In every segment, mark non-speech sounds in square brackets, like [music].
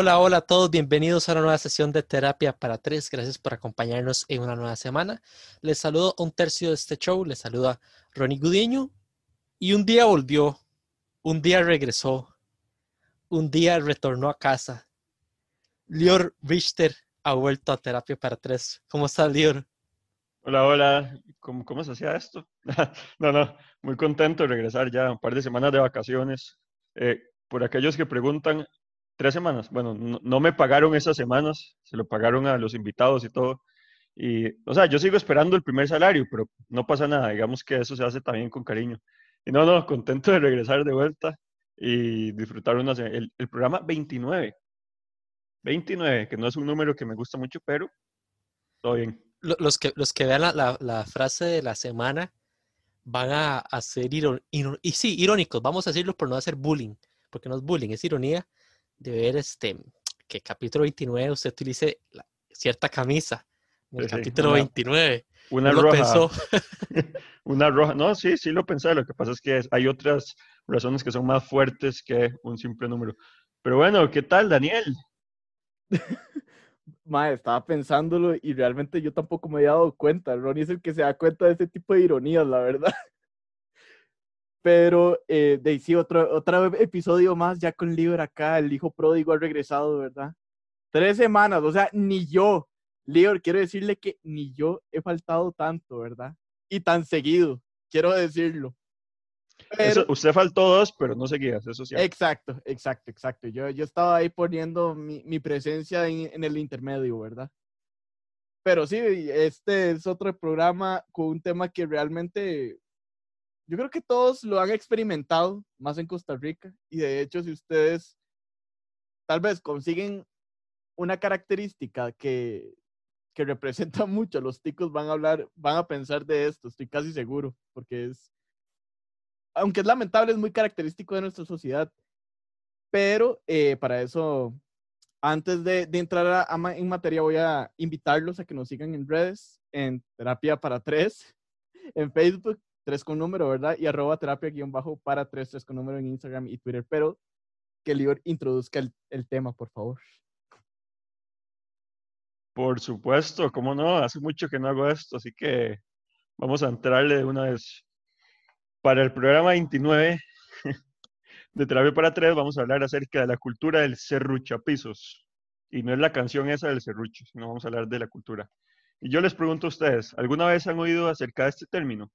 Hola, hola a todos, bienvenidos a una nueva sesión de Terapia para Tres. Gracias por acompañarnos en una nueva semana. Les saludo un tercio de este show, les saluda Ronnie Gudiño. Y un día volvió, un día regresó, un día retornó a casa. Lior Richter ha vuelto a Terapia para Tres. ¿Cómo está, Lior? Hola, hola. ¿Cómo, ¿Cómo se hacía esto? [laughs] no, no, muy contento de regresar ya, un par de semanas de vacaciones. Eh, por aquellos que preguntan, tres semanas. Bueno, no, me pagaron esas semanas, se lo pagaron a los invitados y todo. Y, o sea, yo sigo esperando el primer salario, pero no pasa nada. Digamos que eso se hace también con cariño. Y no, no, contento de regresar de vuelta y disfrutar una, el, el programa 29. 29, que no es un número que me gusta mucho, pero todo bien. Los que, los que vean la, la, frase de la semana van a, hacer ser y sí, irónicos, vamos a decirlo por no hacer bullying, porque no es bullying, es ironía de ver este, que capítulo 29 usted utilice cierta camisa. En el capítulo 29. Una roja. [laughs] una roja. No, sí, sí lo pensé. Lo que pasa es que hay otras razones que son más fuertes que un simple número. Pero bueno, ¿qué tal, Daniel? [laughs] Mae, estaba pensándolo y realmente yo tampoco me había dado cuenta. Ronnie es el que se da cuenta de este tipo de ironías, la verdad. Pero eh, de sí, otro, otro episodio más ya con Lior acá, el hijo pródigo ha regresado, ¿verdad? Tres semanas, o sea, ni yo, Lior, quiero decirle que ni yo he faltado tanto, ¿verdad? Y tan seguido, quiero decirlo. Pero, usted faltó dos, pero no seguías, eso sí. Exacto, exacto, exacto. Yo, yo estaba ahí poniendo mi, mi presencia en, en, el intermedio, ¿verdad? Pero sí, este es otro programa con un tema que realmente yo creo que todos lo han experimentado, más en Costa Rica, y de hecho si ustedes tal vez consiguen una característica que, que representa [laughs] mucho, los ticos van a hablar, van a pensar de esto, estoy casi seguro, porque es, aunque es lamentable, es muy característico de nuestra sociedad, pero eh, para eso, antes de, de entrar a, en materia, voy a invitarlos a que nos sigan en redes, en Terapia para Tres, [laughs] en Facebook, tres con número, ¿verdad? Y arroba terapia guion bajo para tres, tres con número en Instagram y Twitter. Pero que Lior introduzca el, tema, por favor. Por supuesto, cómo no, hace mucho que no hago esto, así que vamos a entrarle de una vez. Para el programa 29 [laughs] de Terapia para Tres vamos a hablar acerca de la cultura del serruchapisos. Y no es la canción esa del serrucho, sino vamos a hablar de la cultura. Y yo les pregunto a ustedes, ¿alguna vez han oído acerca de este término?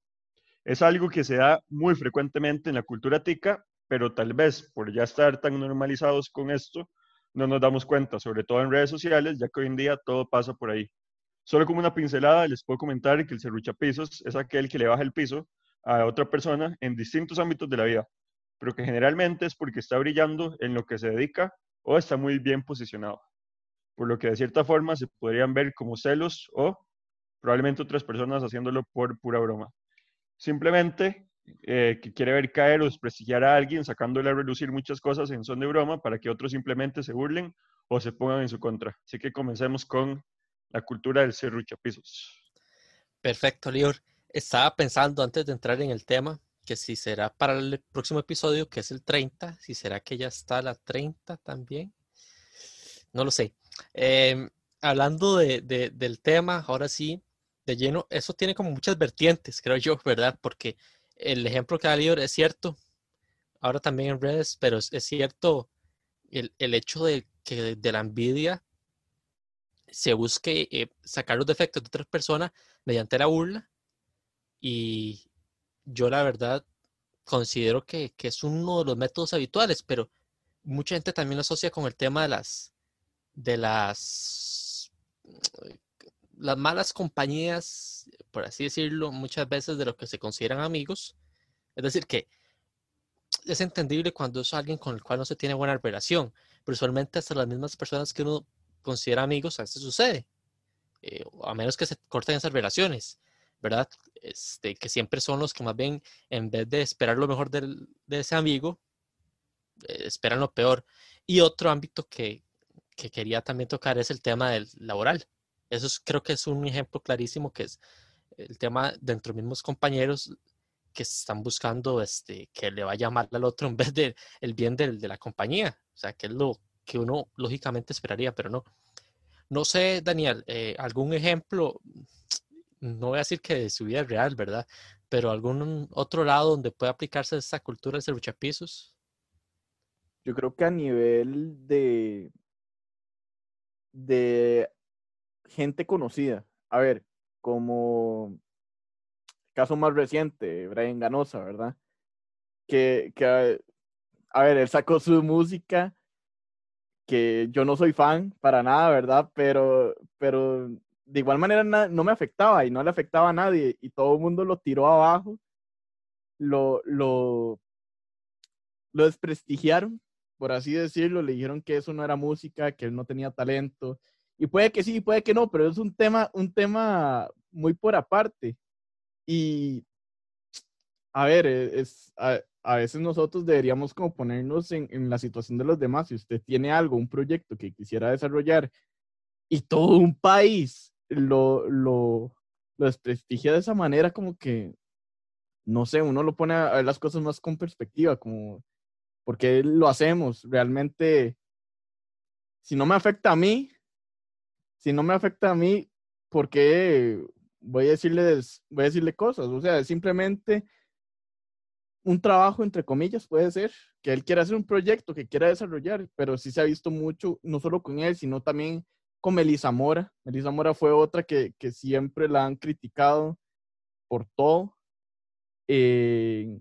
Es algo que se da muy frecuentemente en la cultura tica, pero tal vez por ya estar tan normalizados con esto, no nos damos cuenta, sobre todo en redes sociales, ya que hoy en día todo pasa por ahí. Solo como una pincelada, les puedo comentar que el serruchapisos es aquel que le baja el piso a otra persona en distintos ámbitos de la vida, pero que generalmente es porque está brillando en lo que se dedica o está muy bien posicionado. Por lo que de cierta forma se podrían ver como celos o probablemente otras personas haciéndolo por pura broma simplemente eh, que quiere ver caer o desprestigiar a alguien, sacándole a relucir muchas cosas en son de broma para que otros simplemente se burlen o se pongan en su contra. Así que comencemos con la cultura del serruchapisos. Perfecto, Lior. Estaba pensando antes de entrar en el tema que si será para el próximo episodio, que es el 30, si será que ya está la 30 también. No lo sé. Em, hablando de, del tema, ahora sí, de lleno, eso tiene como muchas vertientes, creo yo, ¿verdad? Porque el ejemplo que ha leído es cierto, ahora también en redes, pero es, cierto el, hecho de que de la envidia se busque eh, sacar los defectos de otras personas mediante la burla. Y yo la verdad considero que, que, es uno de los métodos habituales, pero mucha gente también lo asocia con el tema de las de las las malas compañías, por así decirlo, muchas veces de lo que se consideran amigos. Es decir, que es entendible cuando es alguien con el cual no se tiene buena relación, pero usualmente hasta las mismas personas que uno considera amigos a veces sucede, eh, a menos que se corten esas relaciones, ¿verdad? Este, que siempre son los que más bien, en vez de esperar lo mejor del, de ese amigo, eh, esperan lo peor. Y otro ámbito que, que quería también tocar es el tema del laboral. Eso creo que es un ejemplo clarísimo que es el tema de mismos compañeros que están buscando este, que le vaya mal al otro en vez de el bien de, de la compañía. O sea, que es lo, que uno lógicamente esperaría, pero no. No sé, Daniel, eh, algún ejemplo, no voy a decir que de su vida real, ¿verdad? Pero algún otro lado donde pueda aplicarse esta cultura de luchapisos. Yo creo que a nivel de, de gente conocida, a ver, como caso más reciente, Brian Ganosa, ¿verdad? Que, que, a ver, él sacó su música, que yo no soy fan para nada, ¿verdad? Pero, pero de igual manera no me afectaba y no le afectaba a nadie y todo el mundo lo tiró abajo, lo, lo, lo desprestigiaron, por así decirlo, le dijeron que eso no era música, que él no tenía talento. Y puede que sí, puede que no, pero es un tema, un tema muy por aparte. Y, a ver, e, es, a, veces nosotros deberíamos como ponernos en, en, la situación de los demás. Si usted tiene algo, un proyecto que quisiera desarrollar y todo un país lo, lo, lo desprestigia de esa manera, como que, no sé, uno lo pone a ver las cosas más con perspectiva, como, ¿por qué lo hacemos? Realmente, si no me afecta a mí, si no me afecta a mí, ¿por qué voy a decirles, voy a decirle cosas? O sea, simplemente un trabajo, entre comillas, puede ser que él quiera hacer un proyecto que quiera desarrollar, pero sí se ha visto mucho, no solo con él, sino también con Melissa Mora. Melissa Mora fue otra que, que siempre la han criticado por todo. Eh,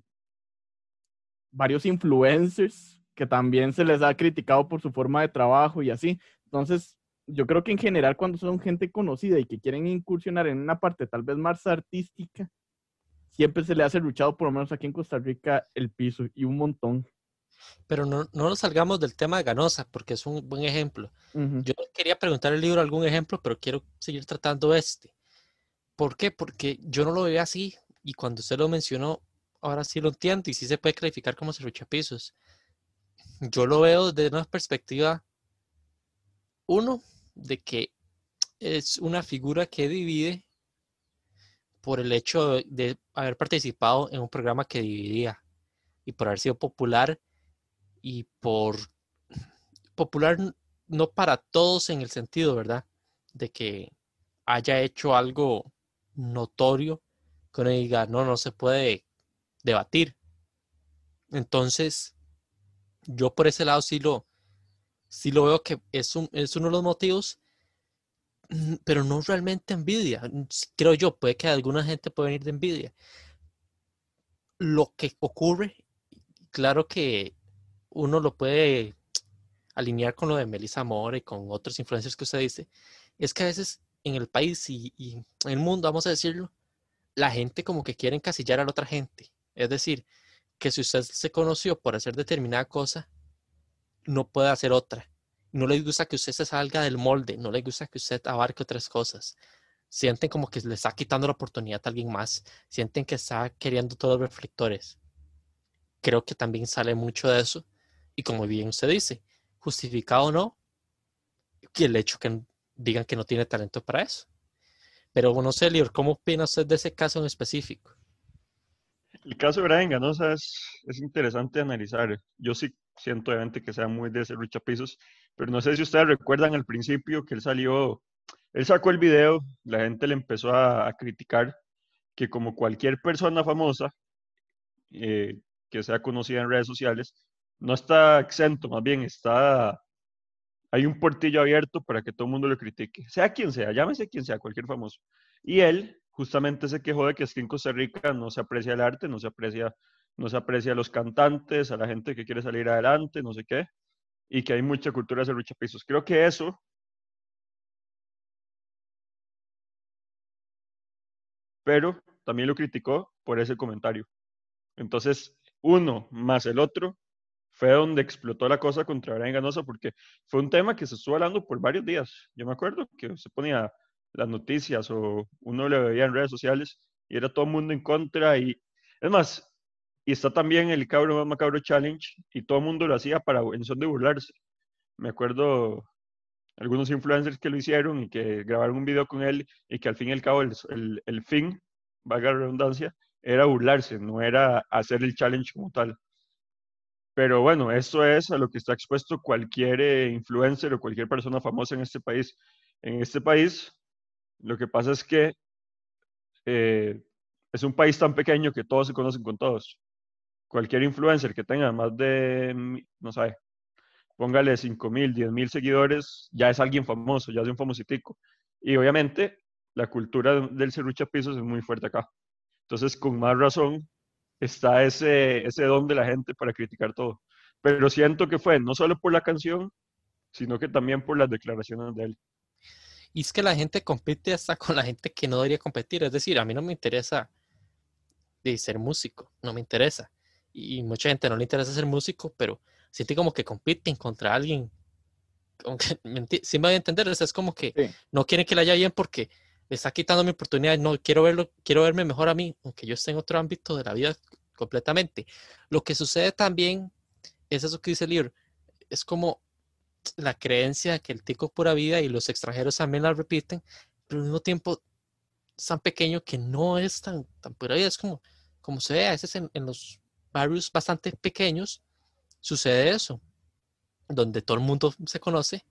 varios influencers que también se les ha criticado por su forma de trabajo y así. Entonces, yo creo que en general cuando son gente conocida y que quieren incursionar en una parte tal vez más artística, siempre se le hace luchado, por lo menos aquí en Costa Rica, el piso y un montón. Pero no, no nos salgamos del tema de Ganosa, porque es un buen ejemplo. Yo quería preguntar el libro algún ejemplo, pero quiero seguir tratando este. ¿Por qué? Porque yo no lo veía así y cuando usted lo mencionó, ahora sí lo entiendo y sí se puede calificar como pisos. Yo lo veo desde una perspectiva, uno, de que es una figura que divide por el hecho de haber participado en un programa que dividía y por haber sido popular y por popular no para todos en el sentido, ¿verdad? De que haya hecho algo notorio que uno diga, no, no se puede debatir. Entonces, yo por ese lado sí lo, sí lo veo que es, un, es uno de los motivos, mm, pero no realmente envidia. Creo yo, puede que alguna gente pueda venir de envidia. Lo que ocurre, claro que uno lo puede alinear con lo de Melissa Moore y con otros influencers que usted dice, es que a veces en el país y, en el mundo, vamos a decirlo, la gente como que quiere encasillar a la otra gente. Es decir, que si usted se conoció por hacer determinada cosa, no puede hacer otra. No le gusta que usted se salga del molde, no le gusta que usted abarque otras cosas. Sienten como que le está quitando la oportunidad a alguien más, sienten que está queriendo todos los reflectores. Creo que también sale mucho de eso y como bien usted dice, justificado o no, que el hecho que digan que no tiene talento para eso. Pero bueno, sé, ¿cómo opina usted de ese caso en específico? El caso de Brian Ganosa es interesante analizar. Yo sí siento obviamente que sea muy de ese Pisos, pero no sé si ustedes recuerdan al principio que él salió, él sacó el video, la gente le empezó a, criticar que como cualquier persona famosa eh, que sea conocida en redes sociales, no está exento, más bien está, hay un portillo abierto para que todo el mundo lo critique, sea quien sea, llámese quien sea, cualquier famoso. Y él justamente se quejó de que es que en Costa Rica no se aprecia el arte, no se aprecia, no se aprecia a los cantantes, a la gente que quiere salir adelante, no sé qué, y que hay mucha cultura de pisos. Creo que eso pero también lo criticó por ese comentario. Entonces, uno más el otro fue donde explotó la cosa contra Brian Ganosa porque fue un tema que se estuvo hablando por varios días. Yo me acuerdo que se ponía las noticias o uno le veía en redes sociales y era todo el mundo en contra y es más, y está también el Cabro Más Macabro Challenge y todo el mundo lo hacía para en son de burlarse. Me acuerdo algunos influencers que lo hicieron y que grabaron un video con él y que al fin y al cabo el, el, el fin, valga la redundancia, era burlarse, no era hacer el challenge como tal. Pero bueno, eso es a lo que está expuesto cualquier eh, influencer o cualquier persona famosa en este país. En este país, lo que pasa es que eh, es un país tan pequeño que todos se conocen con todos. Cualquier influencer que tenga más de, no sé, póngale 5 mil, 10 mil seguidores, ya es alguien famoso, ya es un famositico. Y obviamente la cultura del serrucha pisos es muy fuerte acá. Entonces, con más razón, está ese, ese don de la gente para criticar todo. Pero siento que fue no solo por la canción, sino que también por las declaraciones de él. Y es que la gente compite hasta [laughs] con la gente que no debería competir. Es decir, a mí no me interesa de ser músico, no me interesa. Y mucha gente no le interesa ser músico, pero siente como que compiten contra alguien. Si [laughs] me voy a entender, es como que no quieren que le haya bien porque le está quitando mi oportunidad. No, quiero verlo, quiero verme mejor a mí, aunque yo esté en otro ámbito de la vida completamente. Lo que sucede también es eso que dice el libro. Es como la creencia que el tico pura vida y los extranjeros también la repiten, pero al mismo tiempo es tan pequeño que no es tan, tan pura vida. Es como, como se ve a veces en, en los barrios bastante pequeños, sucede eso, donde todo el mundo se conoce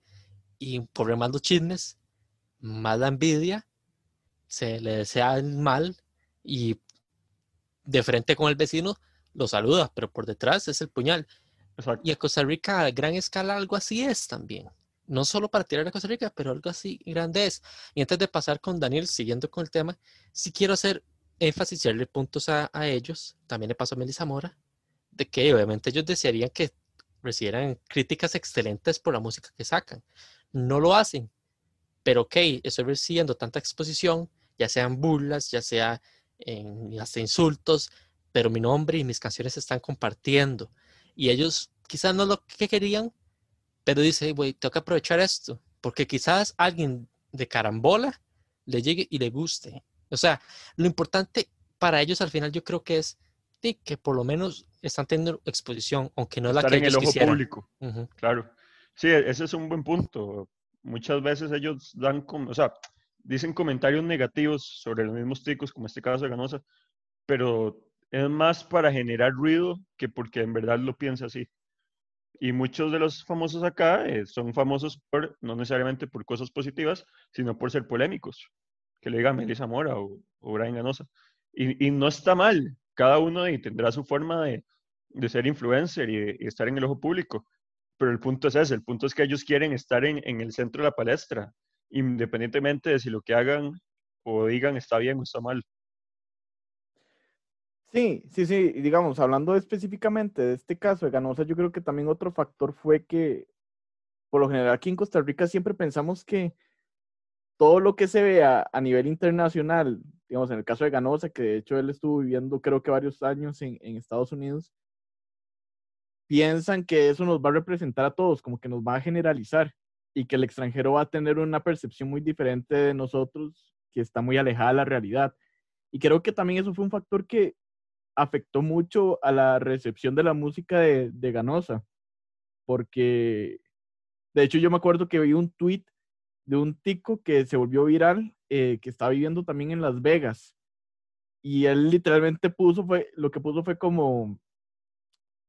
y por más los chismes, más la envidia, se le desea el mal y de frente con el vecino lo saluda, pero por detrás es el puñal. Y a Costa Rica a gran escala algo así es también. No solo para tirar a Costa Rica, pero algo así grande es. Y antes de pasar con Daniel, siguiendo con el tema, sí quiero hacer énfasis y darle puntos a, ellos. También le paso a Melissa Mora, de que obviamente ellos desearían que recibieran críticas excelentes por la música que sacan. No lo hacen, pero ok, estoy recibiendo tanta exposición, ya sean burlas, ya sea en, hasta insultos, pero mi nombre y mis canciones se están compartiendo y ellos quizás no lo que querían, pero dice, güey, tengo que aprovechar esto, porque quizás alguien de carambola le llegue y le guste. O sea, lo importante para ellos al final yo creo que es que por lo menos están teniendo exposición, aunque no es la que en el ojo público. Claro. Sí, e-, ese es un buen punto. Muchas veces ellos dan, como, o sea, dicen comentarios negativos sobre los mismos ticos, como este caso de Ganosa, pero es más para generar ruido que porque en verdad lo piensa así. Y muchos de los famosos acá eh, son famosos por, no necesariamente por cosas positivas, sino por ser polémicos. Que le digan Melissa Mora o, o Brian Ganosa. Y, y, no está mal. Cada uno tendrá su forma de, de ser influencer y, y, estar en el ojo público. Pero el punto es ese. El punto es que ellos quieren estar en, en el centro de la palestra, independientemente de si lo que hagan o digan está bien o está mal. Sí, sí, sí, digamos, hablando específicamente de este caso de Ganosa, yo creo que también otro factor fue que, por lo general aquí en Costa Rica siempre pensamos que todo lo que se vea a nivel internacional, digamos, en el caso de Ganosa, que de hecho él estuvo viviendo creo que varios años en, Estados Unidos, piensan que eso nos va a representar a todos, como que nos va a generalizar y que el extranjero va a tener una percepción muy diferente de nosotros, que está muy alejada de la realidad. Y creo que también eso fue un factor que afectó mucho a la recepción de la música de, de Ganosa, porque de hecho yo me acuerdo que vi un tweet de un tico que se volvió viral, eh, que estaba viviendo también en Las Vegas, y él literalmente puso, fue, lo que puso fue como,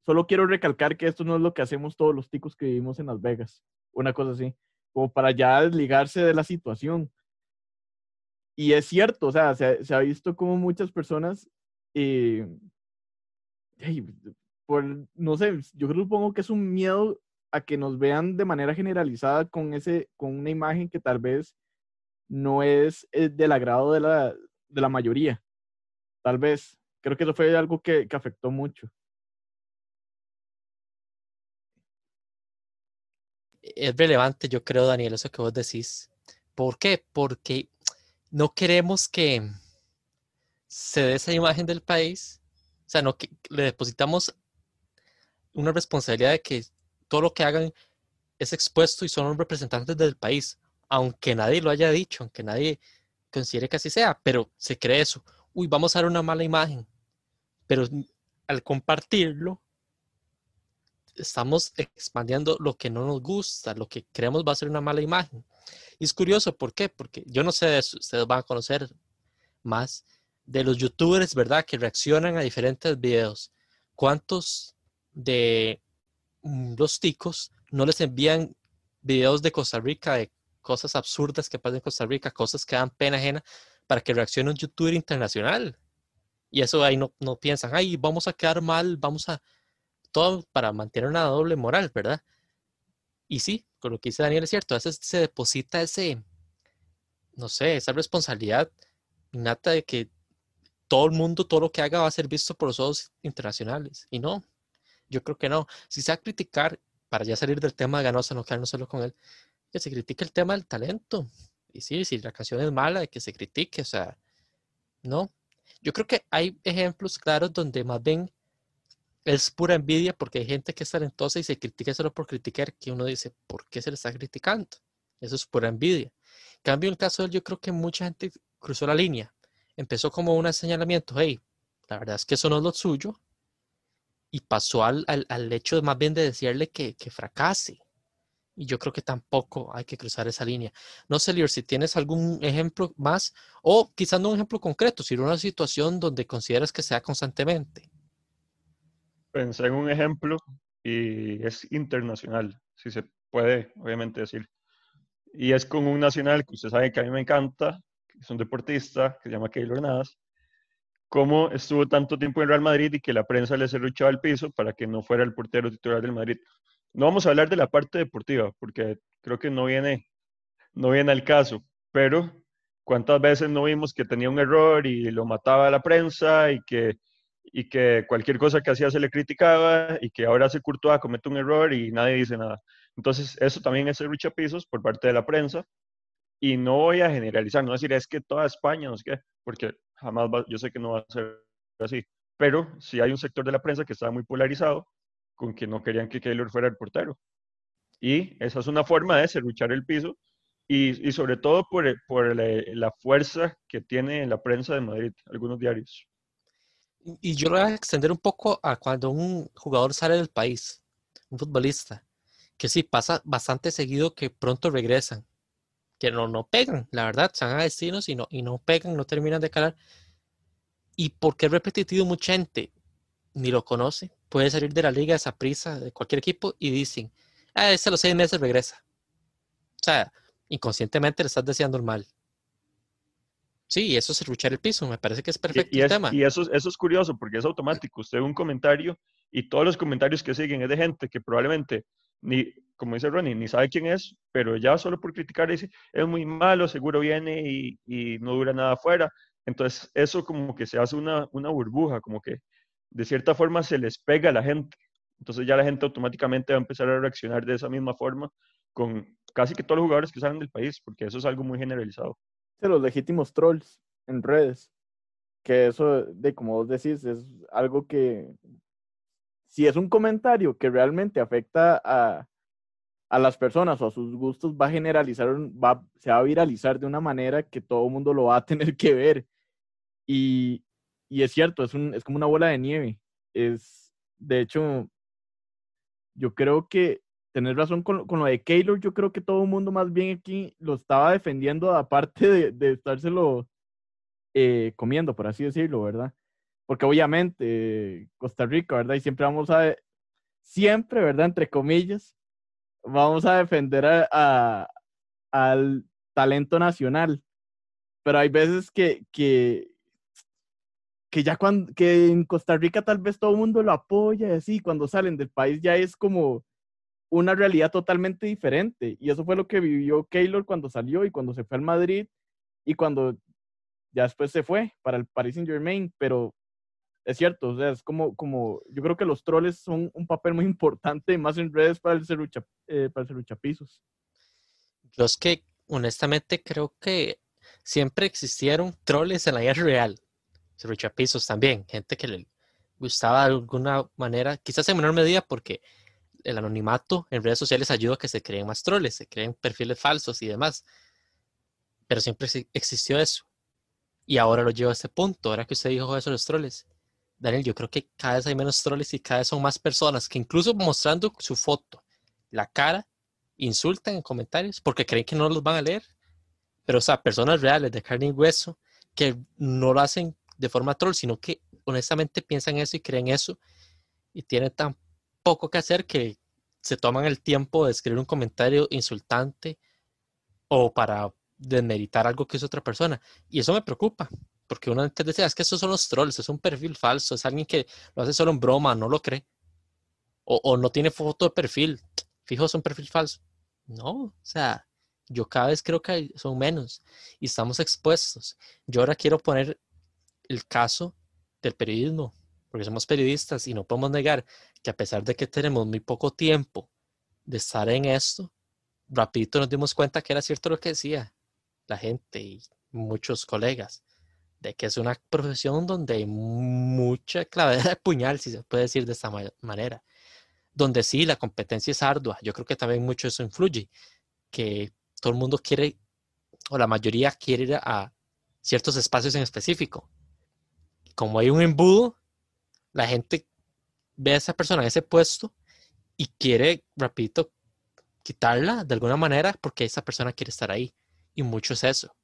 solo quiero recalcar que esto no es lo que hacemos todos los ticos que vivimos en Las Vegas, una cosa así, como para ya desligarse de la situación. Y es cierto, o sea, se, ha visto como muchas personas eh, por, no sé, yo supongo que es un miedo a que nos vean de manera generalizada con, ese, con una imagen que tal vez no es, eh, del agrado de la, de la mayoría. Tal vez. Creo que eso fue algo que, que afectó mucho. Es relevante, yo creo, Daniel, eso que vos decís. ¿Por qué? Porque no queremos que, se dé esa imagen del país, o sea, no que le depositamos una responsabilidad de que todo lo que hagan es expuesto y son representantes del país, aunque nadie lo haya dicho, aunque nadie considere que así sea, pero se cree eso. Uy, vamos a dar una mala imagen. Pero al compartirlo, estamos expandiendo lo que no nos gusta, lo que creemos va a ser una mala imagen. Y es curioso, ¿por qué? Porque yo no sé, ustedes van a conocer más, de los youtubers, ¿verdad? Que reaccionan a diferentes videos. ¿Cuántos de los ticos no les envían videos de Costa Rica, de cosas absurdas que pasan en Costa Rica, cosas que dan pena ajena, para que reaccione un youtuber internacional. Y eso ahí no, no piensan, ay, vamos a quedar mal, vamos a... Todo para mantener una doble moral, ¿verdad? Y sí, con lo que dice Daniel es cierto, a veces se deposita ese, no sé, esa responsabilidad innata de que todo el mundo, todo lo que haga va a ser visto por los ojos internacionales. Y no, yo creo que no. Si se va a criticar, para ya salir del tema de Ganosa, no quedarnos solo con él, que se critique el tema del talento. Y sí, si la canción es mala, que se critique, o sea, no. Yo creo que hay ejemplos claros donde más bien es pura envidia porque hay gente que es talentosa y se critica solo por criticar, que uno dice, ¿por qué se le está criticando? Eso es pura envidia. En cambio, el caso de él, yo creo que mucha gente cruzó la línea. Empezó como un señalamiento, hey, la verdad es que eso no es lo suyo. Y pasó al, al, hecho de más bien de decirle que, que, fracase. Y yo creo que tampoco hay que cruzar esa línea. No sé, Lior, si tienes algún ejemplo más, o quizás no un ejemplo concreto, sino una situación donde consideras que sea constantemente. Pensé en un ejemplo y es internacional, si se puede, obviamente decir. Y es con un nacional que usted sabe que a mí me encanta, que es un deportista, que se llama Keylor Navas, cómo estuvo tanto tiempo en Real Madrid y que la prensa le cerruchaba el piso para que no fuera el portero titular del Madrid. No vamos a hablar de la parte deportiva, porque creo que no viene, no viene al caso, pero ¿cuántas veces no vimos que tenía un error y lo mataba la prensa y que, y que cualquier cosa que hacía se le criticaba y que ahora se Courtois comete un error y nadie dice nada? Entonces, eso también es el pisos por parte de la prensa y no voy a generalizar, no decir es que toda España, no sé qué, porque jamás yo sé que no va a ser así, pero sí hay un sector de la prensa que está muy polarizado con que no querían que Keylor fuera el portero. Y esa es una forma de serruchar el piso y, sobre todo por, por la, fuerza que tiene la prensa de Madrid, algunos diarios. Y yo lo voy a extender un poco a cuando un jugador sale del país, un futbolista, que sí pasa bastante seguido que pronto regresan, que no, no pegan, la verdad, se van a destinos y no, y no pegan, no terminan de calar. Y porque es repetitivo, mucha gente ni lo conoce, puede salir de la liga esa prisa de cualquier equipo y dicen, ah, ese a los seis meses regresa. O sea, inconscientemente le estás deseando el mal. Sí, eso es luchar el piso, me parece que es perfecto y, el tema. Y eso, eso es curioso porque es automático. Usted ve un comentario y todos los comentarios que siguen es de gente que probablemente, ni, como dice Ronnie, ni sabe quién es, pero ya solo por criticar dice, es muy malo, seguro viene y, y no dura nada afuera. Entonces, eso como que se hace una, una burbuja, como que de cierta forma se les pega a la gente. Entonces ya la gente automáticamente va a empezar a reaccionar de esa misma forma con casi que todos los jugadores que salen del país, porque eso es algo muy generalizado. De los legítimos trolls en redes, que eso, de como vos decís, es algo que, si es un comentario que realmente afecta a, a las personas o a sus gustos, va a generalizar, va, se va a viralizar de una manera que todo el mundo lo va a [laughs] tener que ver. Y, y es cierto, es, un, es como una bola de nieve. Es, de hecho, yo creo que tener razón con, con, lo de Keylor, yo creo que todo el mundo más bien aquí lo estaba defendiendo aparte de, de estárselo eh, comiendo, por así decirlo, ¿verdad? Porque obviamente Costa Rica, ¿verdad? Y siempre vamos a, siempre, ¿verdad? Entre comillas, vamos a defender a, al talento nacional. Pero hay veces que, que, que ya cuando, que en Costa Rica tal vez todo el mundo lo apoya y así, cuando salen del país ya es como una realidad totalmente diferente. Y eso fue lo que vivió Keylor cuando salió y cuando se fue al Madrid y cuando ya después se fue para el Paris Saint Germain, pero es cierto, o sea, es como, como, yo creo que los troles son un papel muy [laughs] importante, más en redes para el cerucha, eh, para el. Yo es que, honestamente, creo que siempre existieron troles en la vida real pisos también, gente que le gustaba de alguna manera, quizás en menor medida porque el anonimato en redes sociales ayuda a que se creen más troles, se creen perfiles falsos y demás. Pero siempre existió eso. Y ahora lo llevo a este punto, ahora que usted dijo eso de los troles. Daniel, yo creo que cada vez hay menos troles y cada vez son más personas que incluso mostrando su foto, la cara, insultan en comentarios porque creen que no los van a leer. Pero, o sea, personas reales de carne y hueso que no lo hacen de forma troll, sino que honestamente piensan eso y creen eso y tienen tan poco que hacer que se toman el tiempo de escribir un comentario insultante o para desmeritar algo que es otra persona. Y eso me preocupa, porque uno antes decía, es que esos son los trolls, es un perfil falso, es alguien que lo hace solo en broma, no lo cree. O, o no tiene foto de perfil, fijo, es un perfil falso. No, o sea, yo cada vez creo que son menos y estamos expuestos. Yo ahora quiero poner el caso del periodismo, porque somos periodistas y no podemos negar que a pesar de que tenemos muy poco tiempo de estar en esto, rapidito nos dimos cuenta que era cierto lo que decía la gente y muchos colegas, de que es una profesión donde hay mucha clavedad de puñal, si se puede decir de esta manera, donde sí, la competencia es ardua. Yo creo que también mucho eso influye, que todo el mundo quiere, o la mayoría quiere ir a ciertos espacios en específico. Como hay un embudo, la gente ve a esa persona en ese puesto y quiere rapidito quitarla de alguna manera porque esa persona quiere estar ahí. Y mucho es eso.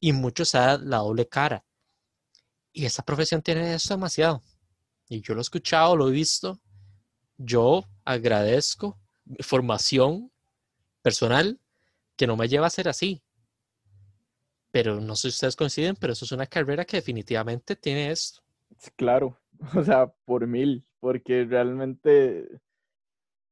Y mucho es la doble cara. Y esa profesión tiene eso demasiado. Y yo lo he escuchado, lo he visto. Yo agradezco formación personal que no me lleva a ser así. Pero no sé si ustedes coinciden, pero eso es una carrera que definitivamente tiene esto. Claro, [laughs] o sea, por mil, porque realmente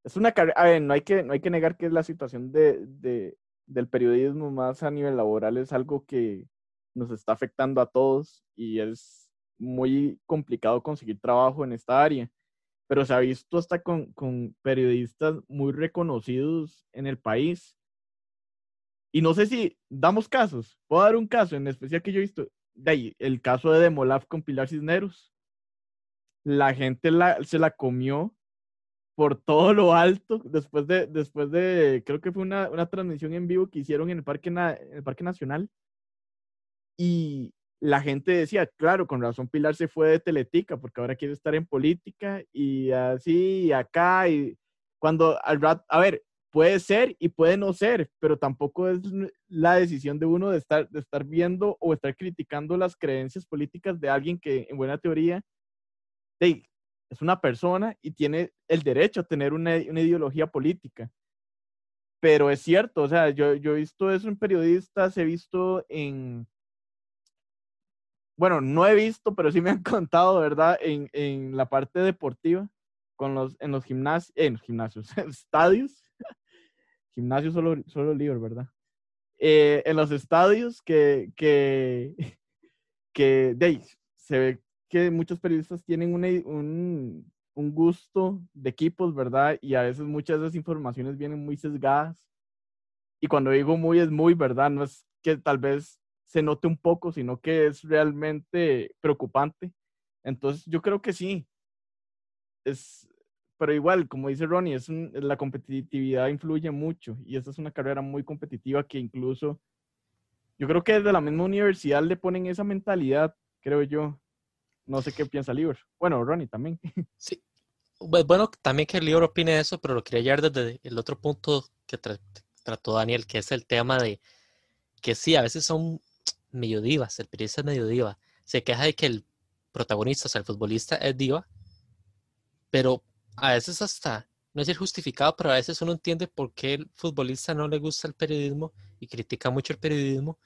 es una carrera, a no hay que, no hay que negar que la situación de, de, del periodismo más a nivel laboral es algo que nos está afectando a todos y es muy complicado conseguir trabajo en esta área. Pero se ha visto hasta con, con periodistas muy reconocidos en el país. Y no sé si damos casos. Puedo dar un caso en especial que yo he visto. De ahí, el caso de Demolaf con Pilar Cisneros. La gente la, se la comió por todo lo alto después de, después de creo que fue una, una transmisión en vivo que hicieron en el, Parque en el Parque Nacional. Y la gente decía, claro, con razón Pilar se fue de Teletica porque ahora quiere estar en política y así y acá. Y cuando al rat, a ver, puede ser y puede no ser, pero tampoco es la decisión de uno de estar, de estar viendo o estar criticando las creencias políticas de alguien que en buena teoría es una persona y tiene el derecho a tener una, ideología política. Pero es cierto, o sea, yo, yo he visto eso en periodistas, he visto en, bueno, no he visto, pero sí me han [laughs] contado, ¿verdad? En, en la parte deportiva, con los, en los gimnasios, en los gimnasios, [laughs] estadios, [laughs] gimnasios solo, solo libre, ¿verdad? Eh, en los estadios que, que, que de se que muchos periodistas tienen un, un, gusto de equipos, ¿verdad? Y a veces muchas de esas informaciones vienen muy sesgadas. Y cuando digo muy, es muy, ¿verdad? No es que tal vez se note un poco, sino que es realmente preocupante. Entonces, yo creo que sí. Es, pero igual, como dice Ronnie, es la competitividad influye mucho y esta es una carrera muy competitiva que incluso yo creo que desde la misma universidad le ponen esa mentalidad, creo yo. No sé qué piensa Libor. Bueno, Ronnie también. [laughs] Sí. Pues bueno, también que libro opine eso, pero lo quería llevar desde el otro punto que trató Daniel, que es el tema de que sí, a veces son medio divas, el periodista es medio diva. Se queja de que el protagonista, o sea, el futbolista es diva, pero a veces hasta, no es justificado, pero a veces uno entiende por qué el futbolista no le gusta el periodismo y critica mucho el periodismo,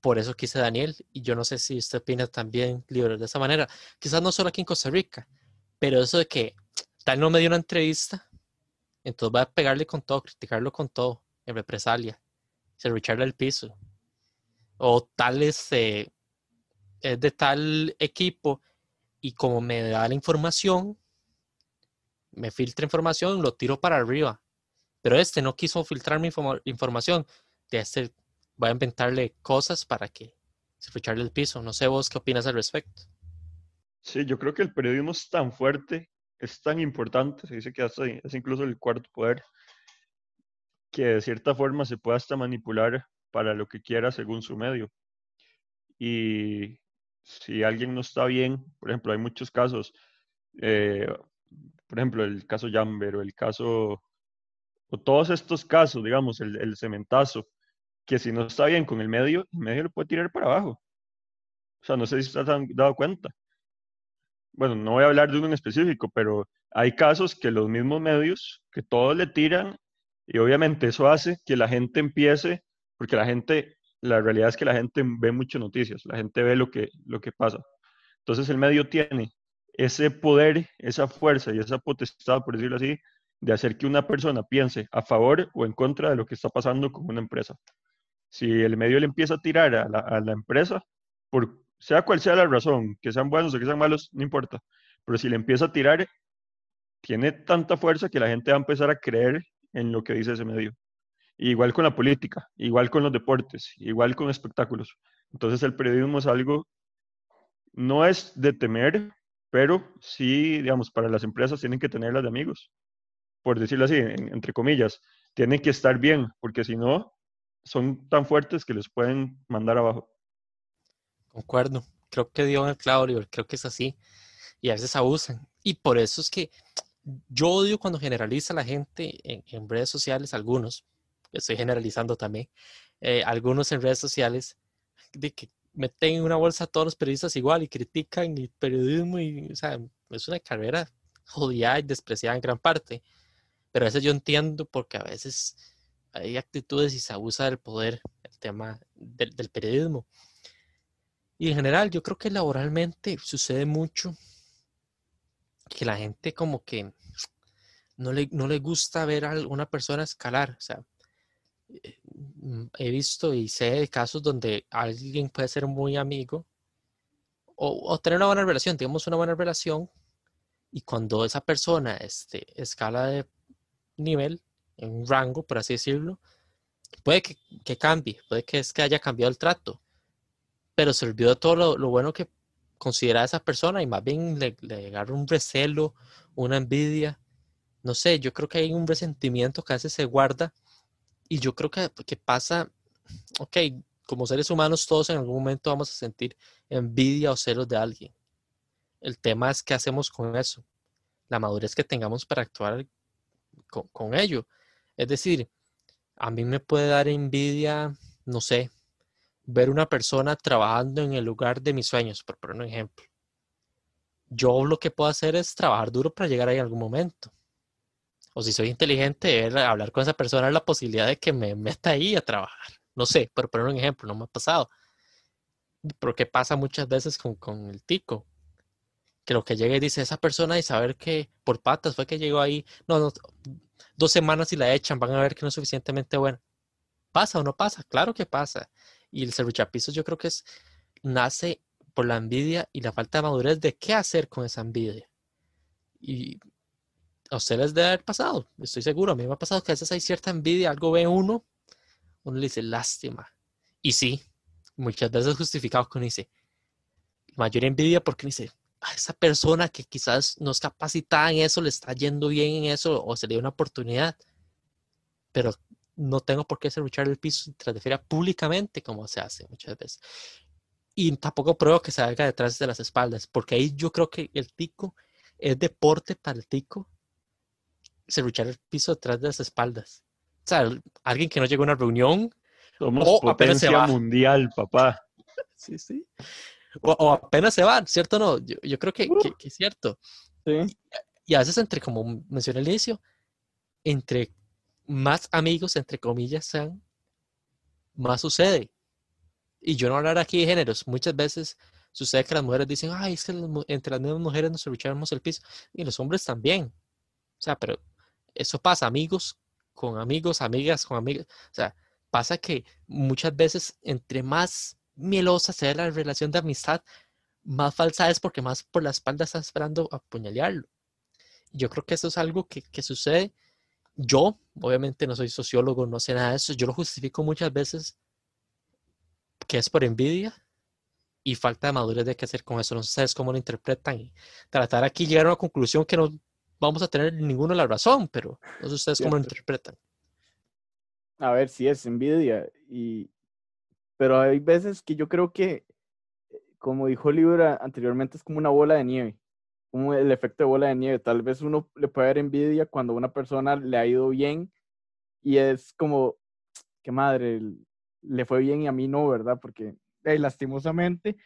por eso quise Daniel, y yo no sé si usted opina también, libre de esa manera. Quizás no solo aquí en Costa Rica, pero eso de que tal no me dio una entrevista, entonces va a pegarle con todo, criticarlo con todo, en represalia, servirle el piso. O tal este, es de tal equipo, y como me da la información, me filtra información, lo tiro para arriba. Pero este no quiso filtrar mi información. De este voy a inventarle cosas para que se ficharle el piso. No sé vos qué opinas al respecto. Sí, yo creo que el periodismo es tan fuerte, es tan importante, se dice que es incluso el cuarto poder, que de cierta forma se puede hasta manipular para lo que quiera según su medio. Y si alguien no está bien, por ejemplo, hay muchos casos, eh, por ejemplo, el caso Jamber o el caso, o todos estos casos, digamos, el cementazo, que si no está bien con el medio, el medio lo puede tirar para abajo. O sea, no sé si se han dado cuenta. Bueno, no voy a hablar de uno en específico, pero hay casos que los mismos medios, que todos le tiran, y obviamente eso hace que la gente empiece, porque la gente, la realidad es que la gente ve muchas noticias, la gente ve lo que, lo que pasa. Entonces el medio tiene ese poder, esa fuerza y esa potestad, por decirlo así, de hacer que una persona piense a favor o en contra de lo que está pasando con una empresa. Si el medio le empieza a tirar a la, empresa, por sea cual sea la razón, que sean buenos o que sean malos, no importa, pero si le empieza a tirar, tiene tanta fuerza que la gente va a empezar a creer en lo que dice ese medio. Igual con la política, igual con los deportes, igual con espectáculos. Entonces el periodismo es algo, no es de temer, pero sí, digamos, para las empresas tienen que tenerlas de amigos, por decirlo así, entre comillas, tienen que estar bien, porque si no, son tan fuertes que les pueden mandar abajo. Concuerdo, creo que dio en el clavo, creo que es así, y a veces abusan. Y por eso es que yo odio cuando generaliza la gente en, redes sociales, algunos, estoy generalizando también, eh, algunos en redes sociales, de que meten en una bolsa a todos los periodistas igual y critican el periodismo y, o sea, es una carrera jodida y despreciada en gran parte. Pero a veces yo entiendo porque a veces hay actitudes y se abusa del poder, el tema del, del periodismo. Y en general, yo creo que laboralmente sucede mucho que la gente como que no le, no le gusta ver a una persona escalar. O sea, eh, mm, he visto y sé de casos donde alguien puede ser muy amigo o, tener una buena relación, tenemos una buena relación y cuando esa persona este, escala de nivel, en un rango, por así decirlo, puede que, que, cambie, puede que es que haya cambiado el trato, pero se olvidó todo lo, lo bueno que considera a esa persona y más bien le, le agarra un recelo, una envidia. No sé, yo creo que hay un resentimiento que a veces se guarda y yo creo que, que pasa, [sniffs] ok, como seres humanos todos en algún momento vamos a sentir envidia o celos de alguien. El tema es qué hacemos con eso, la madurez que tengamos para actuar con, con ello. Es decir, a mí me puede dar envidia, no sé, ver una persona trabajando en el lugar de mis sueños, por poner un ejemplo. Yo lo que puedo hacer es trabajar duro para llegar ahí en algún momento. O si soy inteligente, hablar con esa persona es la posibilidad de que me meta ahí a trabajar. No sé, por poner un ejemplo, no me ha pasado. Pero ¿qué pasa muchas veces con, con el tico? Que lo que llega y dice esa persona y saber que por patas fue que llegó ahí. No, no, dos semanas y la echan, van a ver que no es suficientemente buena. ¿Pasa o no pasa? Claro que pasa. Y el serruchapizo yo creo que es, nace por la envidia y la falta de madurez de qué hacer con esa envidia. Y a ustedes debe haber pasado, estoy seguro, a mí me ha pasado que a veces hay cierta envidia, algo ve uno, uno le dice lástima. Y sí, muchas veces justificado con dice, mayor envidia porque dice, a esa persona que quizás no es capacitada en eso, le está yendo bien en eso o se le dio una oportunidad. Pero no tengo por qué luchar el piso tras de feria públicamente como se hace muchas veces. Y tampoco pruebo que se haga detrás de las espaldas, porque ahí yo creo que el tico es deporte para el tico luchar el piso detrás de las espaldas. O sea, alguien que no llegó a una reunión Somos o potencia mundial, papá. [laughs] Sí, sí. O, apenas se va, ¿cierto o no? Yo, creo que, que, es cierto. Sí. Y, y a veces entre, como mencioné al inicio, entre más amigos, entre comillas, sean, más sucede. Y yo no hablar aquí de géneros. Muchas veces sucede que las mujeres dicen, ay, es que entre las mismas mujeres nos luchamos el piso. Y los hombres también. O sea, pero eso pasa, amigos con amigos, amigas con amigas. O sea, pasa que muchas veces entre más mielosa sea la relación de amistad, más falsa es porque más por la espalda está esperando apuñalearlo. Yo creo que eso es algo que, que sucede yo, obviamente no soy sociólogo, no sé nada de eso, yo lo justifico muchas veces que es por envidia y falta de madurez de qué hacer con eso. No sé cómo lo interpretan y tratar aquí llegar a una conclusión que no vamos a tener ninguno la razón, pero no sé ustedes cómo lo interpretan. A ver, si es envidia, y... pero hay veces que yo creo que, como dijo Libra anteriormente, es como una bola de nieve como el efecto de bola de nieve. Tal vez uno le puede dar envidia cuando una persona le ha ido bien y es como, qué madre, le fue bien y a mí no, ¿verdad? Porque lastimosamente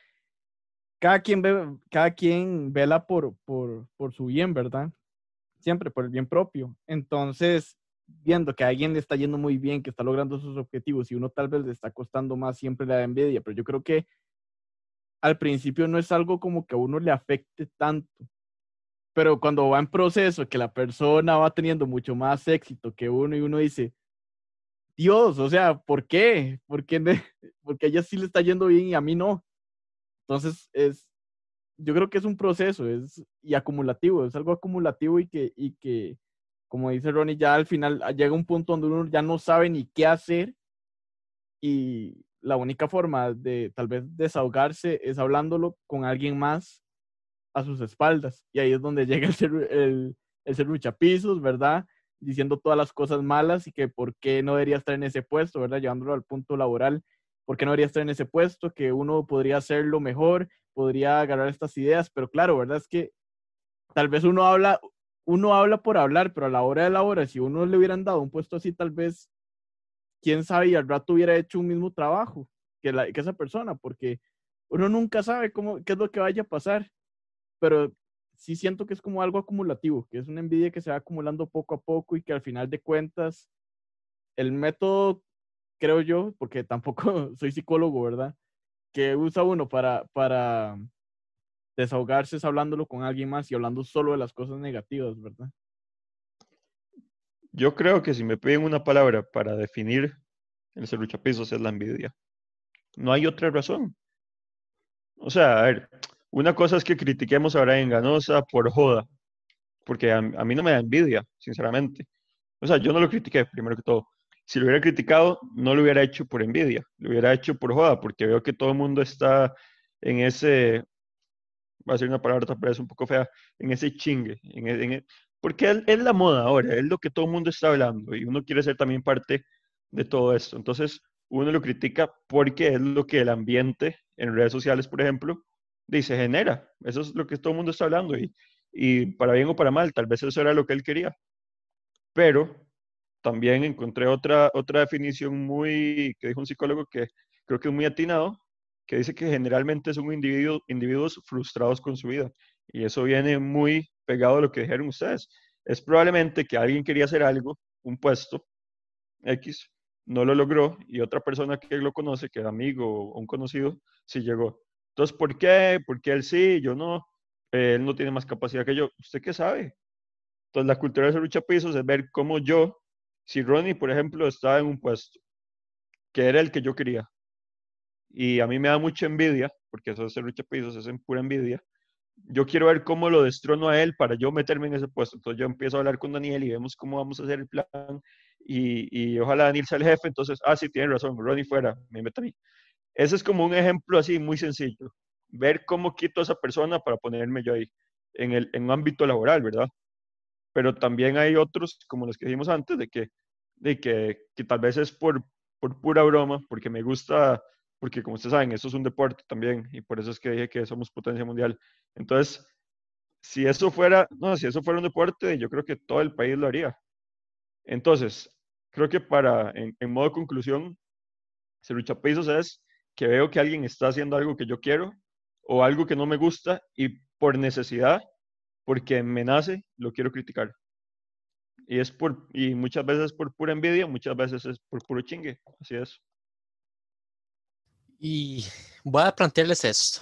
cada quien, ve, cada quien vela por, por, por su bien, ¿verdad? siempre por el bien propio. Entonces, viendo que alguien le está yendo muy bien, que está logrando sus objetivos y uno tal vez le está costando más, siempre la envidia, pero yo creo que al principio no es algo como que a uno le afecte tanto. Pero cuando va en proceso, que la persona va teniendo mucho más éxito que uno y uno dice, Dios, o sea, ¿por qué? ¿Por? [laughs] Porque a ella sí le está yendo bien y a mí no. Entonces, es, yo creo que es un proceso es, y acumulativo, es algo acumulativo y que, y que, como dice Ronnie, ya al final ah, llega un punto donde uno ya no sabe ni qué hacer y la única forma de tal vez desahogarse es hablándolo con alguien más a sus espaldas. Y ahí es donde [laughs] llega el ser, el, el ser luchapisos, ¿verdad? Diciendo todas las cosas malas y que por qué no debería estar en ese puesto, ¿verdad? Llevándolo al punto laboral, por qué no debería estar en ese puesto, que uno podría hacerlo mejor podría agarrar estas ideas, pero claro, ¿verdad? Es que tal vez uno habla, uno habla por hablar, pero a la hora de la hora, si uno le hubieran dado un puesto así, tal vez, quién sabe, y al rato hubiera hecho un mismo trabajo que, que esa persona, porque uno nunca sabe cómo, qué es lo que vaya a pasar, pero sí siento que es como algo acumulativo, que es una envidia que se va acumulando poco a poco y que al final de cuentas, el método, creo yo, porque tampoco [laughs] soy psicólogo, ¿verdad? que usa uno para, para desahogarse es hablándolo con alguien más y hablando solo de las cosas negativas, ¿verdad? Yo creo que si me piden una palabra para definir el serruchapisos es la envidia. No hay otra razón. O sea, a ver, una cosa es que critiquemos a Brian Ganosa por joda, porque a, a, mí no me da envidia, sinceramente. O sea, yo no lo critiqué, primero que todo si lo hubiera criticado, no lo hubiera hecho por envidia, lo hubiera hecho por joda, porque veo que todo el mundo está en ese, va a ser una palabra tal vez un poco fea, en ese chingue, en, e, e, porque es, la moda ahora, es lo que todo el mundo está hablando y uno quiere ser también parte de todo esto. Entonces, uno lo critica porque es lo que el ambiente en redes sociales, por ejemplo, dice, genera. Eso es lo que todo el mundo está hablando y, y para bien o para mal, tal vez eso era lo que él quería. Pero también encontré otra, otra definición muy, que dijo un psicólogo que creo que es muy atinado, que dice que generalmente son individuos, individuos frustrados con su vida. Y eso viene muy pegado a lo que dijeron ustedes. Es probablemente que alguien quería hacer algo, un puesto X, no lo logró y otra persona que lo conoce, que es amigo o un conocido, sí llegó. Entonces, ¿por qué? Porque él sí, yo no. Él no tiene más capacidad que yo. ¿Usted qué sabe? Entonces, la cultura de lucha pisos es ver cómo yo si Ronnie, por ejemplo, estaba en un puesto que era el que yo quería, y a mí me da mucha envidia, porque eso es lucha pisos, es en pura envidia, yo quiero ver cómo lo destrono a él para yo meterme en ese puesto. Entonces yo empiezo a hablar con Daniel y vemos cómo vamos a hacer el plan y, y ojalá Daniel sea el jefe. Entonces, ah, sí, tiene razón, Ronnie fuera, me meto a mí. Ese es como un ejemplo así muy sencillo. Ver cómo quito a esa persona para ponerme yo ahí en, el, en un ámbito laboral, ¿verdad? pero también hay otros, como los que dijimos antes, de que, de que, que tal vez es por, por pura broma, porque me gusta, porque como ustedes saben, eso es un deporte también, y por eso es que dije que somos potencia mundial. Entonces, si eso fuera, no, si eso fuera un deporte, yo creo que todo el país lo haría. Entonces, creo que para, en, en modo conclusión, ser luchapisos es que veo que alguien está haciendo algo que yo quiero o algo que no me gusta y por necesidad porque me nace, lo quiero criticar. Y, es por, y muchas veces por pura envidia, muchas veces es por puro chingue. Así es. Y voy a plantearles esto.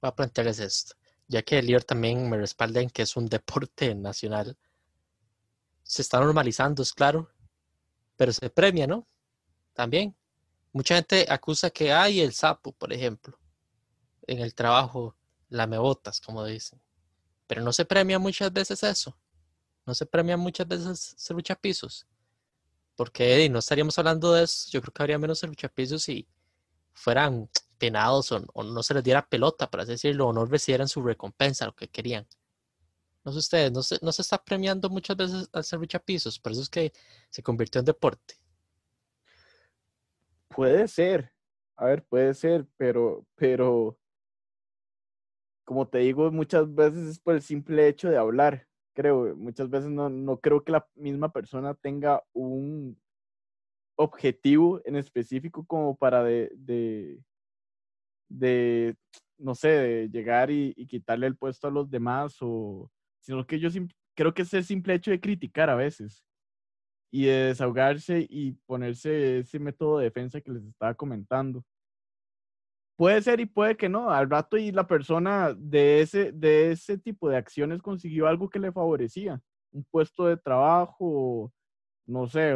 Voy a plantearles esto. Ya que el líder también me respalda en que es un deporte nacional. Se está normalizando, es claro. Pero se premia, ¿no? También. Mucha gente acusa que hay el sapo, por ejemplo. En el trabajo, la botas, como dicen. Pero no se premia muchas veces eso. No se premia muchas veces ser luchapisos. Porque no estaríamos hablando de eso. Yo creo que habría menos ser luchapisos si fueran penados o, no se les diera pelota, para decirlo, o no recibieran su recompensa, lo que querían. No sé ustedes, no se, no se está premiando muchas veces al ser luchapisos. Por eso es que se convirtió en deporte. Puede ser. A ver, puede ser, pero, pero como te digo, muchas veces es por el simple hecho de hablar, creo. Muchas veces no, no creo que la misma persona tenga un objetivo en específico como para de, de, de no sé, de llegar y, quitarle el puesto a los demás, o sino que yo creo que es el simple hecho de criticar a veces y de desahogarse y ponerse ese método de defensa que les estaba comentando. Puede ser y puede que no. Al rato y la persona de ese, de ese tipo de acciones consiguió algo que le favorecía. Un puesto de trabajo, no sé,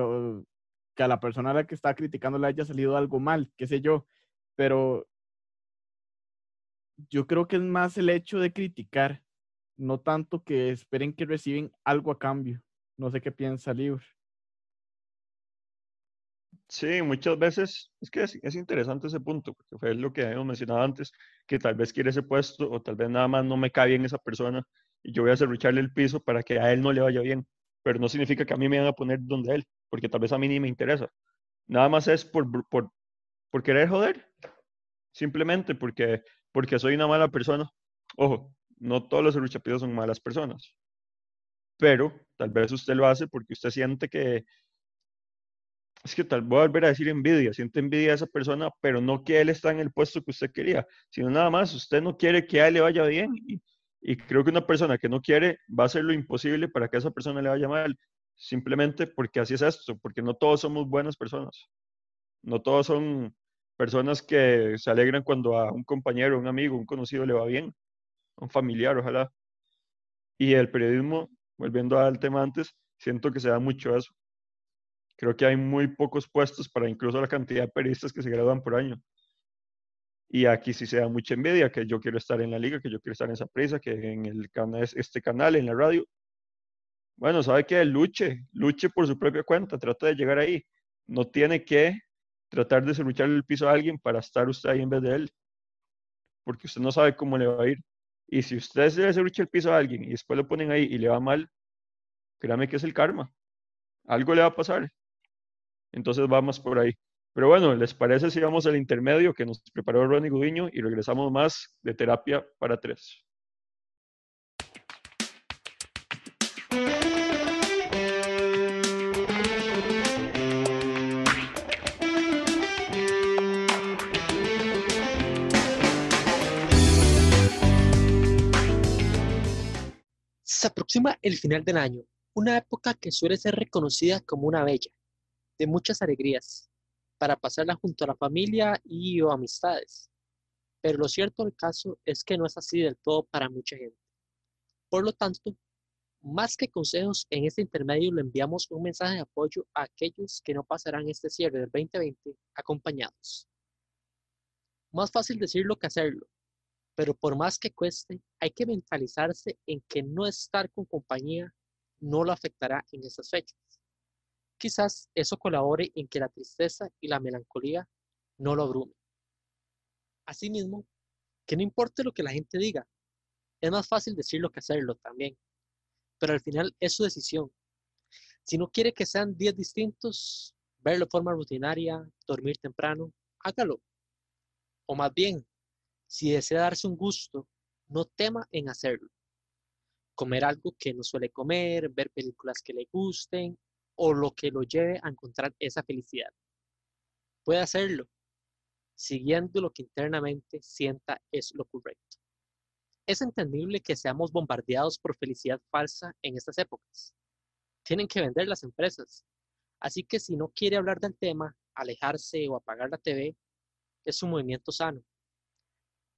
que a la persona a la que está criticando le haya salido algo mal, qué sé yo. Pero yo creo que es más el hecho de criticar, no tanto que esperen que reciben algo a cambio. No sé qué piensa Libro. Sí, muchas veces es que es, interesante ese punto, porque fue lo que habíamos mencionado antes, que tal vez quiere ese puesto o tal vez nada más no me cae bien esa persona y yo voy a cerrucharle el piso para que a él no le vaya bien, pero no significa que a mí me van a poner donde él, porque tal vez a mí ni me interesa. Nada más es por, por, por querer joder, simplemente porque, porque soy una mala persona. Ojo, no todos los cerruchapidos son malas personas, pero tal vez usted lo hace porque usted siente que, es que tal, voy a volver a decir envidia, siente envidia a esa persona, pero no que él está en el puesto que usted quería, sino nada más, usted no quiere que a él le vaya bien y, creo que una persona que no quiere va a hacer lo imposible para que a esa persona le vaya mal, simplemente porque así es esto, porque no todos somos buenas personas, no todos son personas que se alegran cuando a un compañero, un amigo, un conocido le va bien, un familiar, ojalá. Y el periodismo, volviendo al tema antes, siento que se da mucho eso Creo que hay muy pocos puestos para incluso la cantidad de periodistas que se gradúan por año. Y aquí sí se da mucha envidia, que yo quiero estar en la liga, que yo quiero estar en esa prisa, que en el canal, este canal, en la radio. Bueno, sabe que luche, luche por su propia cuenta, trata de llegar ahí. No tiene que tratar de serrucharle el piso a alguien para estar usted ahí en vez de él, porque usted no sabe cómo le va a ir. Y si usted se le serrucha el piso a alguien y después lo ponen ahí y le va mal, créame que es el karma. Algo le va a pasar. Entonces vamos por ahí. Pero bueno, ¿les parece si vamos al intermedio que nos preparó Ronnie Gudiño y regresamos más de terapia para tres? Se aproxima el final del año, una época que suele ser reconocida como una bella, de muchas alegrías para pasarla junto a la familia y o amistades. Pero lo cierto del caso es que no es así del todo para mucha gente. Por lo tanto, más que consejos, en este intermedio le enviamos un mensaje de apoyo a aquellos que no pasarán este cierre del 2020 acompañados. Más fácil decirlo que hacerlo, pero por más que cueste, hay que mentalizarse en que no estar con compañía no lo afectará en esas fechas. Quizás eso colabore en que la tristeza y la melancolía no lo abrumen. Asimismo, que no importe lo que la gente diga, es más fácil decirlo que hacerlo también, pero al final es su decisión. Si no quiere que sean días distintos, verlo de forma rutinaria, dormir temprano, hágalo. O más bien, si desea darse un gusto, no tema en hacerlo. Comer algo que no suele comer, ver películas que le gusten o lo que lo lleve a encontrar esa felicidad. Puede hacerlo siguiendo lo que internamente sienta es lo correcto. Es entendible que seamos bombardeados por felicidad falsa en estas épocas. Tienen que vender las empresas. Así que si no quiere hablar del tema, alejarse o apagar la TV es un movimiento sano.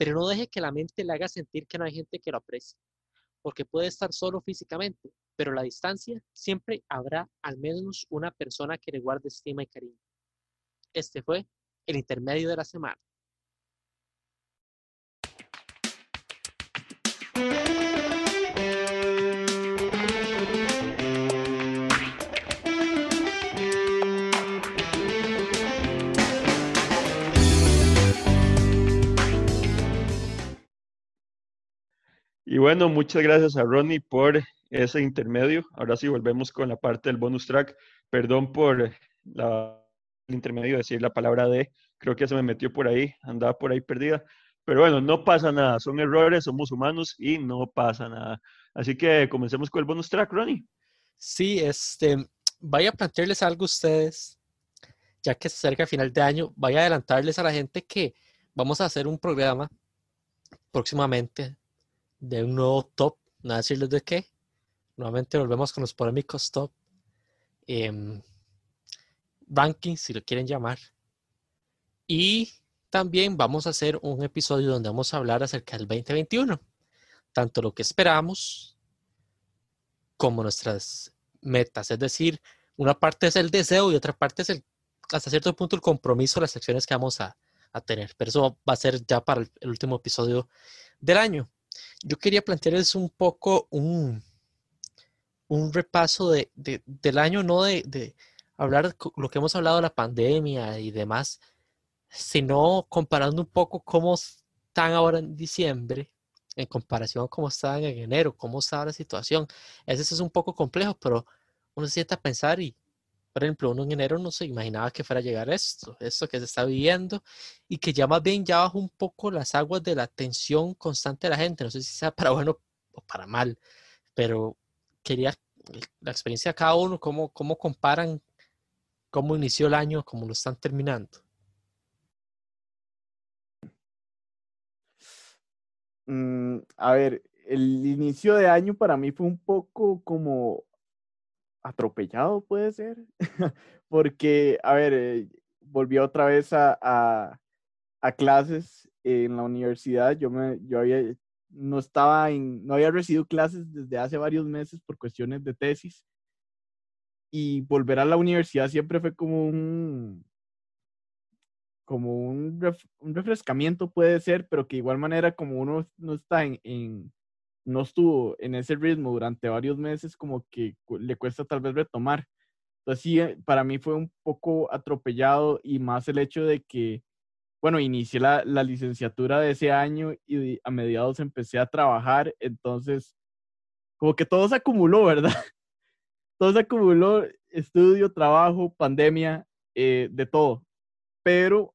Pero no deje que la mente le haga sentir que no hay gente que lo aprecie, porque puede estar solo físicamente, pero la distancia siempre habrá al menos una persona que le guarde estima y cariño. Este fue el intermedio de la semana. Bueno, muchas gracias a Ronnie por ese intermedio. Ahora sí, volvemos con la parte del bonus track. Perdón por el intermedio, decir la palabra de, creo que se me metió por ahí, andaba por ahí perdida. Pero bueno, no pasa nada, son errores, somos humanos y no pasa nada. Así que comencemos con el bonus track, Ronnie. Sí, este, vaya a plantearles algo a ustedes, ya que se acerca el final de año, vaya a adelantarles a la gente que vamos a hacer un programa próximamente de un nuevo top, no decirles de qué, Nuevamente volvemos con los polémicos top em, rankings, si lo quieren llamar. Y también vamos a hacer un episodio donde vamos a hablar acerca del 2021, tanto lo que esperamos como nuestras metas. Es decir, una parte es el deseo y otra parte es el, hasta cierto punto el compromiso las acciones que vamos a, tener. Pero eso va a ser ya para el, último episodio del año. Yo quería plantearles un poco un, un repaso de, del año, no de, de hablar lo que hemos hablado de la pandemia y demás, sino comparando un poco cómo están ahora en diciembre en comparación a cómo estaban en enero, cómo estaba la situación. Eso es un poco complejo, pero uno se sienta a pensar y, por ejemplo, uno en enero no se imaginaba que fuera a llegar esto, esto que se está viviendo y que ya más bien ya bajó un poco las aguas de la tensión constante de la gente. No sé si sea para bueno o para mal, pero quería la experiencia de cada uno, cómo, cómo comparan cómo inició el año, cómo lo están terminando. Mm, a ver, el inicio de año para mí fue un poco como atropellado, puede ser, [laughs] porque, a ver, eh, volví otra vez a, a, clases en la universidad. Yo, me, yo no estaba en, no había recibido clases desde hace varios meses por cuestiones de tesis. Y volver a la universidad siempre fue como un, como un, refrescamiento puede ser, pero que de igual manera como uno no está en, no estuvo en ese ritmo durante varios meses, como que le cuesta tal vez retomar. Entonces sí, eh, para mí fue un poco atropellado y más el hecho de que, bueno, inicié la, la licenciatura de ese año y a mediados empecé a trabajar, entonces como que todo se acumuló, ¿verdad? [laughs] Todo se acumuló, estudio, trabajo, pandemia, eh, de todo. Pero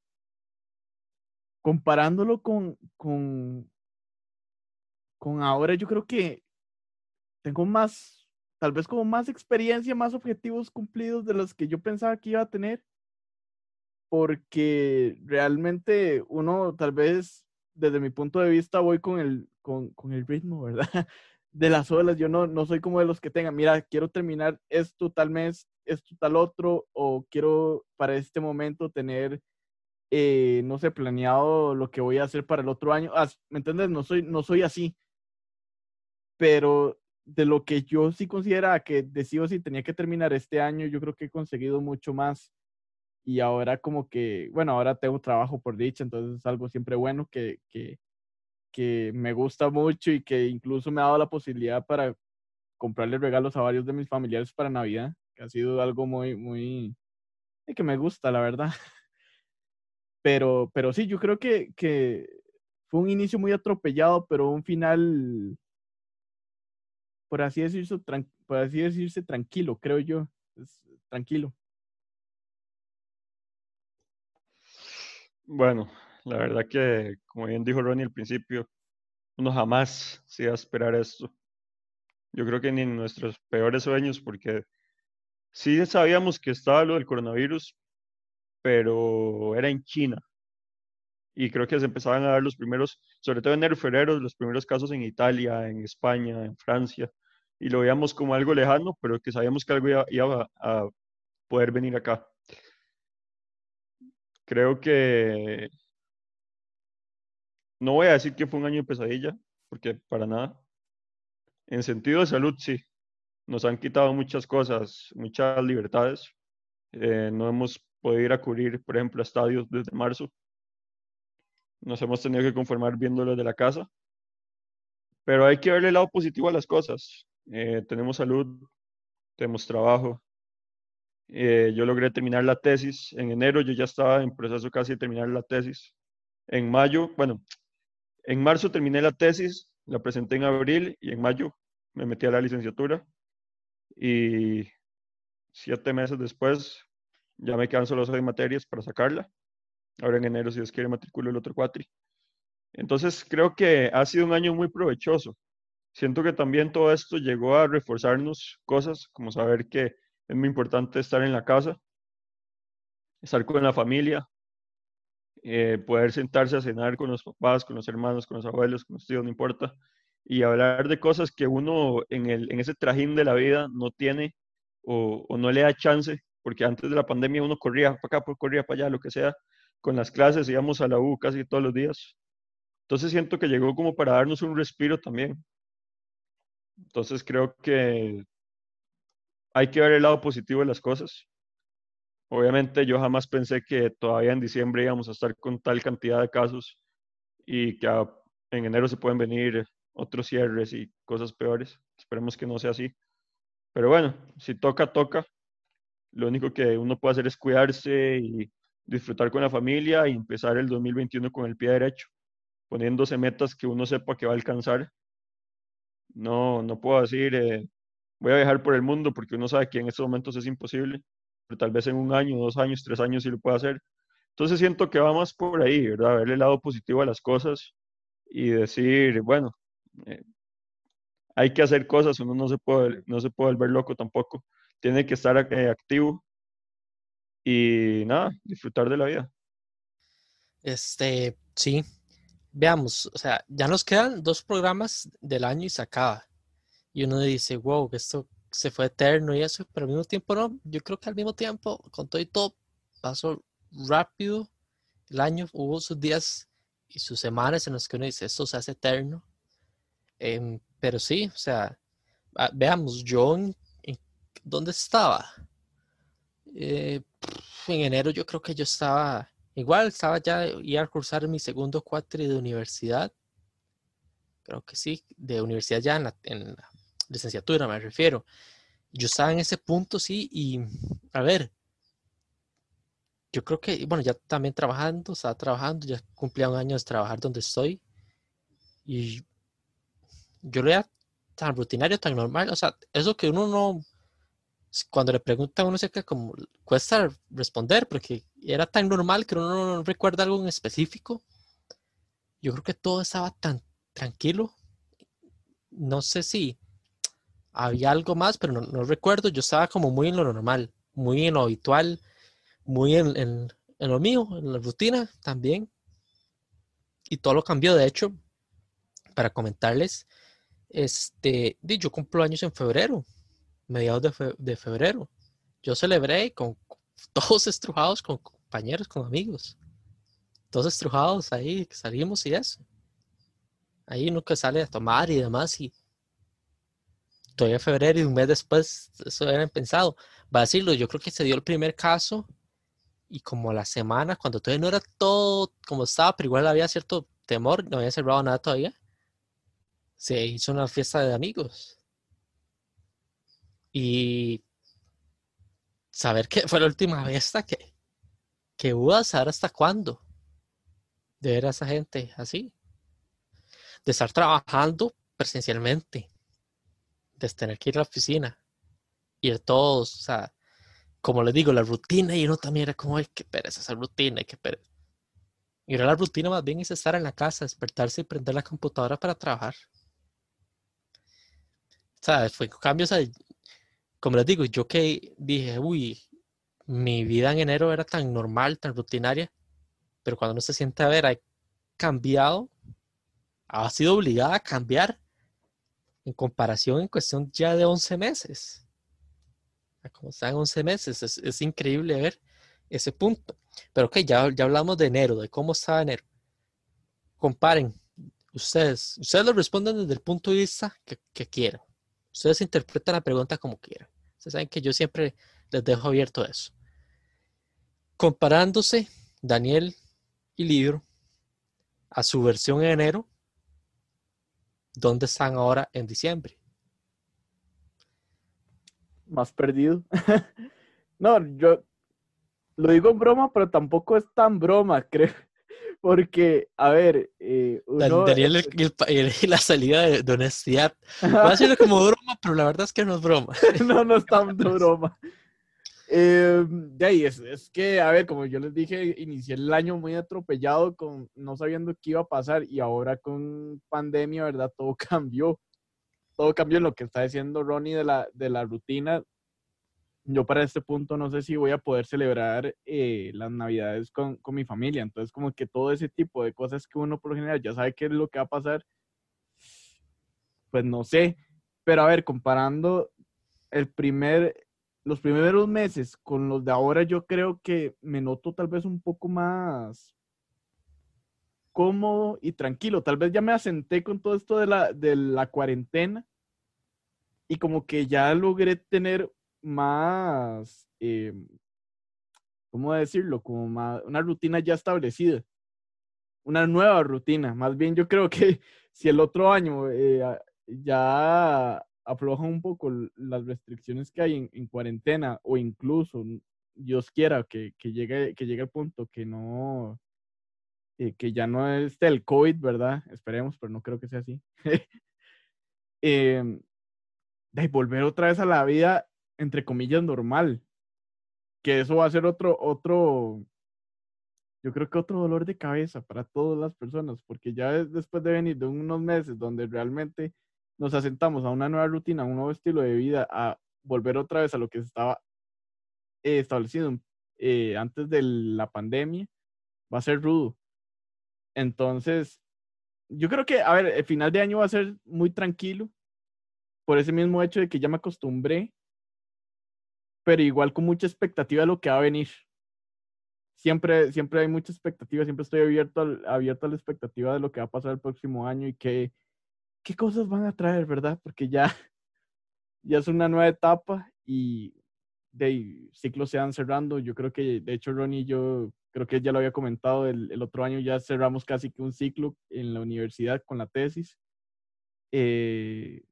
comparándolo con, con, con ahora, yo creo que tengo más, tal vez como más experiencia, más objetivos cumplidos de los que yo pensaba que iba a tener, porque realmente uno tal vez desde mi punto de vista voy con el, con, con el ritmo, ¿verdad? [laughs] De las olas, yo no, no soy como de los que tengan, mira, quiero terminar esto tal mes, esto tal otro, o quiero para este momento tener eh, no sé, planeado lo que voy a hacer para el otro año. Ah, ¿Me entiendes? No soy, no soy así. Pero de lo que yo sí considera que decido si tenía que terminar este año, yo creo que he conseguido mucho más. Y ahora como que, bueno, ahora tengo trabajo por dicha, entonces es algo siempre bueno que, que, que me gusta mucho y que incluso me ha dado la posibilidad para comprarle regalos a varios de mis familiares para Navidad, que ha sido algo muy, muy, que me gusta, la verdad. [laughs] Pero, pero sí, yo creo que, que fue un inicio muy atropellado, pero un final, por así decirse, por así decirse tranquilo, creo yo. tranquilo. Bueno, la verdad que, como bien dijo Ronnie al principio, uno jamás se iba a esperar esto. Yo creo que ni en nuestros peores sueños, porque sí sabíamos que estaba lo del coronavirus, pero era en China. Y creo que se empezaban a dar los primeros, sobre todo en enero febrero, los primeros casos en Italia, en España, en Francia. Y lo veíamos como algo lejano, pero que sabíamos que algo iba, a poder venir acá. Creo que no voy a decir que fue un año de pesadilla, porque para nada. En sentido de salud, sí. Nos han quitado muchas cosas, muchas libertades. Eh, no hemos poder ir a cubrir, por ejemplo, estadios desde marzo. Nos hemos tenido que conformar viéndolo de la casa. Pero hay que verle el lado positivo a las cosas. Eh, tenemos salud, tenemos trabajo. Eh, yo logré terminar la tesis. En enero yo ya estaba en proceso casi de terminar la tesis. En mayo, bueno, en marzo terminé la tesis, la presenté en abril y en mayo me metí a la licenciatura. Y siete meses después ya me quedan solo seis materias para sacarla. Ahora en enero, si Dios quiere, matriculo el otro cuatri. Entonces, creo que ha sido un año muy provechoso. Siento que también todo esto llegó a reforzarnos cosas, como saber que es muy importante estar en la casa, estar con la familia, eh, poder sentarse a cenar con los papás, con los hermanos, con los abuelos, con los tíos, no importa, y hablar de cosas que uno en, el, en ese trajín de la vida no tiene o, o no le da chance, porque antes de la pandemia uno corría para acá, corría para allá, lo que sea, con las clases íbamos a la U casi todos los días. Entonces siento que llegó como para darnos un respiro también. Entonces creo que hay que ver el lado positivo de las cosas. Obviamente yo jamás pensé que todavía en diciembre íbamos a estar con tal cantidad de casos y que en enero se pueden venir otros cierres y cosas peores. Esperemos que no sea así. Pero bueno, si toca, toca. Lo único que uno puede hacer es cuidarse y disfrutar con la familia y empezar el 2021 con el pie derecho, poniéndose metas que uno sepa que va a alcanzar. No, no puedo decir, eh, voy a viajar por el mundo porque uno sabe que en estos momentos es imposible, pero tal vez en un año, dos años, tres años sí lo puede hacer. Entonces siento que va más por ahí, ¿verdad? Ver el lado positivo a las cosas y decir, bueno, eh, hay que hacer cosas, uno no se puede, no se puede volver loco tampoco, tiene que estar eh, activo y nada, disfrutar de la vida. Este, sí, veamos, o sea, ya nos quedan dos programas del año y se acaba. Y uno dice, wow, esto se fue eterno y eso, pero al mismo tiempo no. Yo creo que al mismo tiempo, con todo y todo, pasó rápido el año, hubo sus días y sus semanas en los que uno dice, esto se hace eterno. Em, pero sí, o sea, ah, veamos, yo, ¿dónde estaba? Eh, en enero yo creo que yo estaba, igual estaba ya, iba a cursar mi segundo cuatri de universidad. Creo que sí, de universidad ya en la, en la licenciatura me refiero. Yo estaba en ese punto, sí, y a ver, yo creo que, bueno, ya también trabajando, estaba trabajando, ya cumplía un año de trabajar donde estoy. Y yo lo veía tan rutinario, tan normal. O sea, eso que uno no, cuando le pregunta a uno se como cuesta responder porque era tan normal que uno no recuerda algo en específico. Yo creo que todo estaba tan tranquilo. No sé si había algo más, pero no, recuerdo. Yo estaba como muy en lo normal, muy en lo habitual, muy en, en, lo mío, en la rutina también. Y todo lo cambió. De hecho, para comentarles, este, yo cumplo años en febrero mediados de, febrero. Yo celebré con [laughs] todos estrujados, con compañeros, con amigos. Todos estrujados ahí, salimos y eso. Ahí que sale a tomar y demás y todavía febrero y un mes después, eso era pensado. Va a decirlo, yo creo que se dio el primer caso y como la semana, cuando todavía no era todo como estaba, pero igual había cierto temor, no había cerrado nada todavía, se hizo una fiesta de amigos y saber que fue la última vez que, que hubo a saber hasta cuándo de ver a esa gente así. De estar trabajando presencialmente. De tener que ir a la oficina. Ir todos, o sea, como les digo, la rutina y uno también era como, ay, qué pereza esa rutina, qué pereza. Y ahora la rutina más bien es estar en la casa, despertarse y prender la computadora para trabajar. O sea, fue cambios, como les digo, yo que dije, uy, mi vida en enero era tan normal, tan rutinaria, pero cuando uno se siente a ver, ha cambiado, ha sido obligada a cambiar en comparación en cuestión ya de 11 meses. Como están 11 meses, es, increíble ver ese punto. Pero ok, ya, ya hablamos de enero, de cómo estaba enero. Comparen, ustedes, ustedes lo responden desde el punto de vista que, que quieran. Ustedes interpretan la pregunta como quieran. Ustedes saben que yo siempre les dejo abierto eso. Comparándose Daniel y Libro a su versión en enero, ¿dónde están ahora en diciembre? Más perdido. [laughs] no, yo lo digo en broma, pero tampoco es tan broma, creo. Porque, a ver, eh, Daniel y, [laughs] la salida de, honestidad. Va a ser como broma, pero la verdad es que no es broma. [laughs] no, no es [laughs] tan broma. Eh, de ahí es, es, que, a ver, como yo les dije, inicié el año muy atropellado, con no sabiendo qué iba a pasar, y ahora con pandemia, ¿verdad? Todo cambió. Todo cambió en lo que está diciendo Ronnie de la, de la rutina yo para este punto no sé si voy a poder celebrar eh, las navidades con, con, mi familia. Entonces, como que todo ese tipo de cosas que uno por lo general ya sabe qué es lo que va a pasar, pues no sé. Pero a ver, comparando el primer, los primeros meses con los de ahora, yo creo que me noto tal vez un poco más cómodo y tranquilo. Tal vez ya me asenté con todo esto de la, de la cuarentena y como que ya logré tener más, eh, ¿cómo decirlo? Como una rutina ya establecida, una nueva rutina. Más bien yo creo que [laughs] si el otro año eh, ya afloja un poco las restricciones que hay en, cuarentena o incluso, Dios quiera, que, llegue, que llegue el punto que no, eh, que ya no esté el COVID, ¿verdad? Esperemos, pero no creo que sea así. [laughs] eh, de volver otra vez a la vida, entre comillas, normal. Que eso va a ser otro, otro, yo creo que otro dolor de cabeza para todas las personas, porque ya después de venir de unos meses donde realmente nos asentamos a una nueva rutina, a un nuevo estilo de vida, a volver otra vez a lo que estaba eh, establecido antes de la pandemia, va a ser rudo. Entonces, yo creo que, a ver, el final de año va a ser muy tranquilo, por ese mismo hecho de que ya me acostumbré, pero igual con mucha expectativa de lo que va a venir. Siempre, siempre hay mucha expectativa, siempre estoy abierto, abierto a la expectativa de lo que va a pasar el próximo año y qué, qué cosas van a traer, ¿verdad? Porque ya, [laughs] ya es una nueva etapa y de ciclos se van cerrando. Yo creo que, de hecho, Ronnie yo, creo que ya lo había comentado, el, el, otro año ya cerramos casi que un ciclo en la universidad con la tesis. Eh,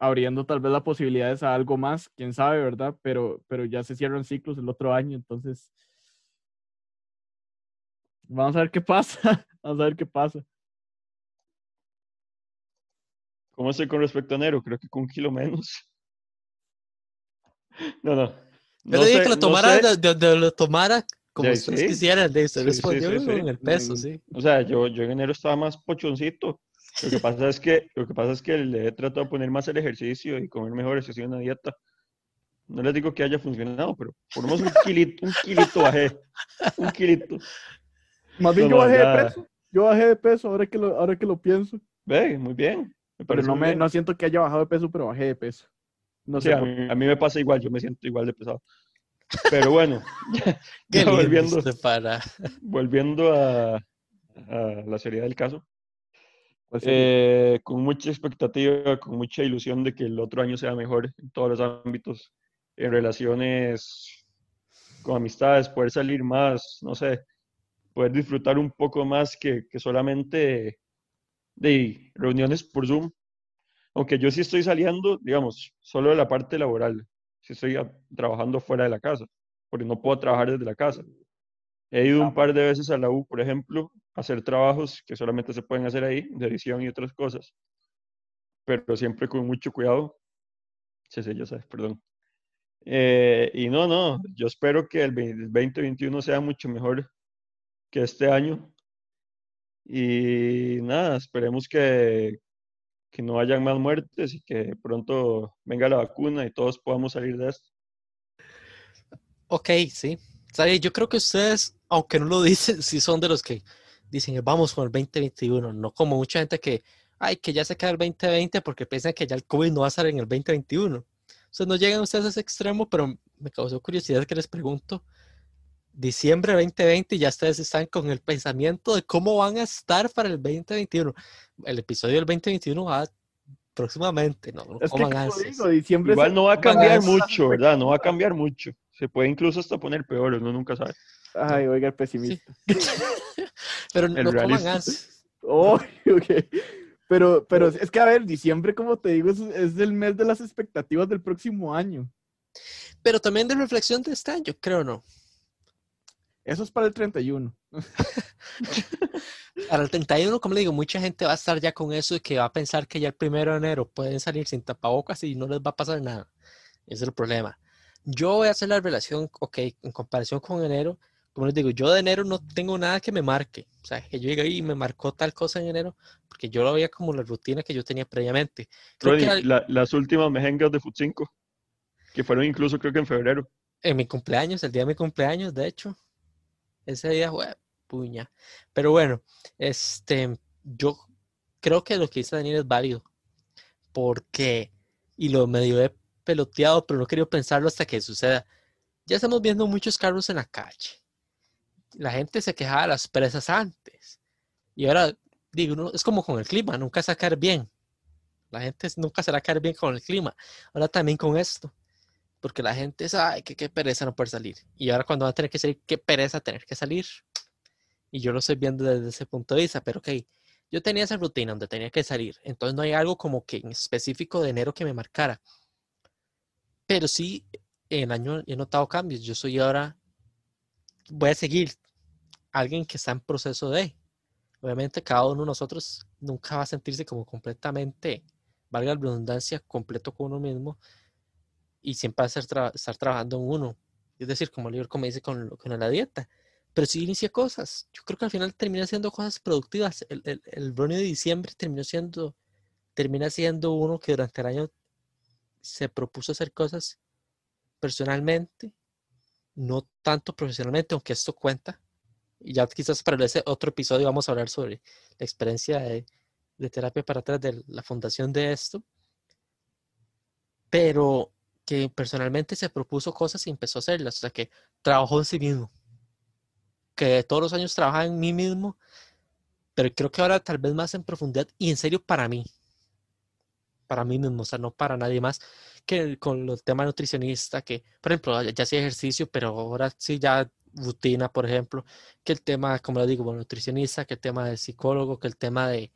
abriendo tal vez las posibilidades a algo más, quién sabe, ¿verdad? Pero, pero ya se cierran ciclos el otro año, entonces vamos a ver qué pasa, [laughs] vamos a ver qué pasa. ¿Cómo estoy con respecto a enero? Creo que con un kilo menos. [laughs] No, no. Yo le dije que lo tomara, de, lo tomara como ustedes quisieran, de se respondió en el peso, sí. O sea, yo, yo en enero estaba más pochoncito lo que pasa es que, lo que, pasa es que le he tratado de poner más el ejercicio y comer mejor, he sido una dieta. No les digo que haya funcionado, pero por lo menos un kilito, un kilito bajé. Un kilito. Más bien yo bajé de peso. Yo bajé de peso ahora que lo, ahora que lo pienso. Ve, muy bien. pero no, me, no siento que haya bajado de peso, pero bajé de peso. No sé. A mí, a mí, me pasa igual, yo me siento igual de pesado. Pero bueno, [laughs] ya, volviendo, para. volviendo a, a la seriedad del caso. Eh, con mucha expectativa, con mucha ilusión de que el otro año sea mejor en todos los ámbitos, en relaciones con amistades, poder salir más, no sé, poder disfrutar un poco más que, que solamente de reuniones por Zoom. Aunque yo sí estoy saliendo, digamos, solo de la parte laboral, si estoy trabajando fuera de la casa, porque no puedo trabajar desde la casa. He ido un par de veces a la U, por ejemplo, hacer trabajos que solamente se pueden hacer ahí, de edición y otras cosas, pero siempre con mucho cuidado. Sí, sí, ya sabes, perdón. Eh, y no, no, yo espero que el 2021 sea mucho mejor que este año. Y nada, esperemos que, que no hayan más muertes y que pronto venga la vacuna y todos podamos salir de esto. Ok, sí. Yo creo que ustedes, aunque no lo dicen, [laughs] sí son de los que dicen, vamos con el 2021, no como mucha gente que, ay, que ya se queda el 2020 porque piensan que ya el COVID no va a estar en el 2021. O sea, no llegan ustedes a ese extremo, pero me causó curiosidad que les pregunto, diciembre 2020 ya ustedes están con el pensamiento de cómo van a estar para el 2021. El episodio del 2021 va próximamente, ¿no? Es que, diciembre Igual no va a cambiar mucho, ¿verdad? No va a cambiar mucho. Se puede incluso hasta poner peor, uno nunca sabe. Ay, oiga, el pesimista. [laughs] [laughs] Pero no coman gas. Oh, Pero, pero es que, a ver, diciembre, como te digo, es, es, el mes de las expectativas del próximo año. Pero también de reflexión de este año, creo, ¿no? Eso es para el 31. [laughs] para el 31, como le digo, mucha gente va a estar ya con eso y que va a pensar que ya el primero de enero pueden salir sin tapabocas y no les va a pasar nada. Ese es el problema. Yo voy a hacer la relación, ok, en comparación con enero, como les digo, yo de enero no tengo nada que me marque. O sea, que yo llegué y me marcó tal cosa en enero, porque yo lo veía como la rutina que yo tenía previamente. las últimas mejengas de Foot 5, que fueron incluso creo que en febrero. En mi cumpleaños, el día de mi cumpleaños, de hecho. Ese día fue puña. Pero bueno, este, yo creo que lo que dice Daniel es válido. porque, y lo medio he peloteado, pero no quería pensarlo hasta que suceda. Ya estamos viendo muchos carros en la calle. La gente se quejaba de las presas antes. Y ahora, digo, es como con el clima, nunca se va a caer bien. La gente nunca se va a caer bien con el clima. Ahora también con esto. Porque la gente sabe que qué pereza no poder salir. Y ahora cuando va a tener que salir, qué pereza tener que salir. Y yo lo estoy viendo desde ese punto de vista. Pero ok, yo tenía esa rutina donde tenía que salir. Entonces no hay algo como que en específico de enero que me marcara. Pero sí, en el año he notado cambios. Yo soy ahora, voy a seguir alguien que está en proceso de. Obviamente cada uno de nosotros nunca va a sentirse como completamente, valga la redundancia, completo con uno mismo y siempre va a estar, estar trabajando en uno. Es decir, como el libro como dice con, con la dieta. Pero sí inicia cosas. Yo creo que al final termina siendo cosas productivas. El, el, el de diciembre terminó siendo, termina siendo uno que durante el año se propuso hacer cosas personalmente, no tanto profesionalmente, aunque esto cuenta. Y ya quizás para ese otro episodio vamos a hablar sobre la experiencia de, terapia para atrás de la fundación de esto. Pero que personalmente se propuso cosas y empezó a hacerlas. O sea, que trabajó en sí mismo. Que todos los años trabaja en mí mismo. Pero creo que ahora tal vez más en profundidad y en serio para mí para mí mismo, o sea, no para nadie más, que con los temas nutricionista, que, por ejemplo, ya hacía ejercicio, pero ahora sí ya rutina, por ejemplo, que el tema, como lo digo, nutricionista, que el tema de psicólogo, que el tema de,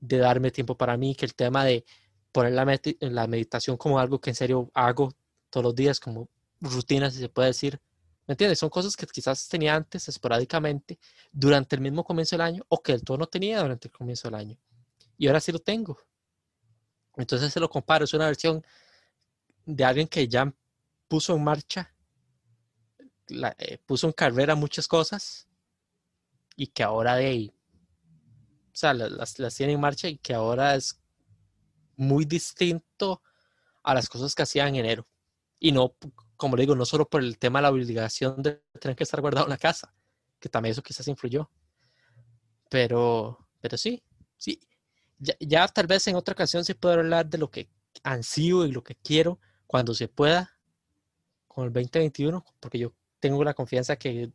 de darme tiempo para mí, que el tema de poner la, la meditación como algo que en serio hago todos los días, como rutina, si se puede decir. ¿Me entiendes? Son cosas que quizás tenía antes esporádicamente durante el mismo comienzo del año o que el todo no tenía durante el comienzo del año. Y ahora sí lo tengo. Entonces se lo comparo, es una versión de alguien que ya puso en marcha, eh, puso en carrera muchas cosas y que ahora de ahí, o sea, las, las tiene en marcha y que ahora es muy distinto a las cosas que hacía en enero. Y no, como le digo, no solo por el tema de la obligación de tener que estar guardado en la casa, que también eso quizás influyó. Pero, pero sí, sí ya, tal vez en otra ocasión se puede hablar de lo que ansío y lo que quiero cuando se pueda con el 2021, porque yo tengo la confianza que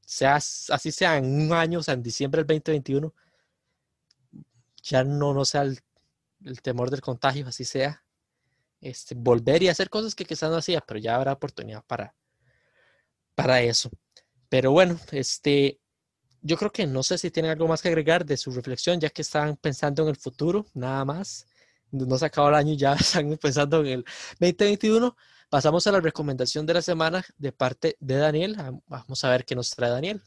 sea, así sea en un año, o sea, en diciembre del 2021, ya no, no sea el, temor del contagio, así sea, este, volver y hacer cosas que quizás no hacía, pero ya habrá oportunidad para, para eso. Pero bueno, este, yo creo que no sé si tienen algo más que agregar de su reflexión, ya que están pensando en el futuro, nada más. No se acabó el año, ya [laughs] están pensando en el 2021. Pasamos a la recomendación de la semana de parte de Daniel. Vamos a ver qué nos trae Daniel.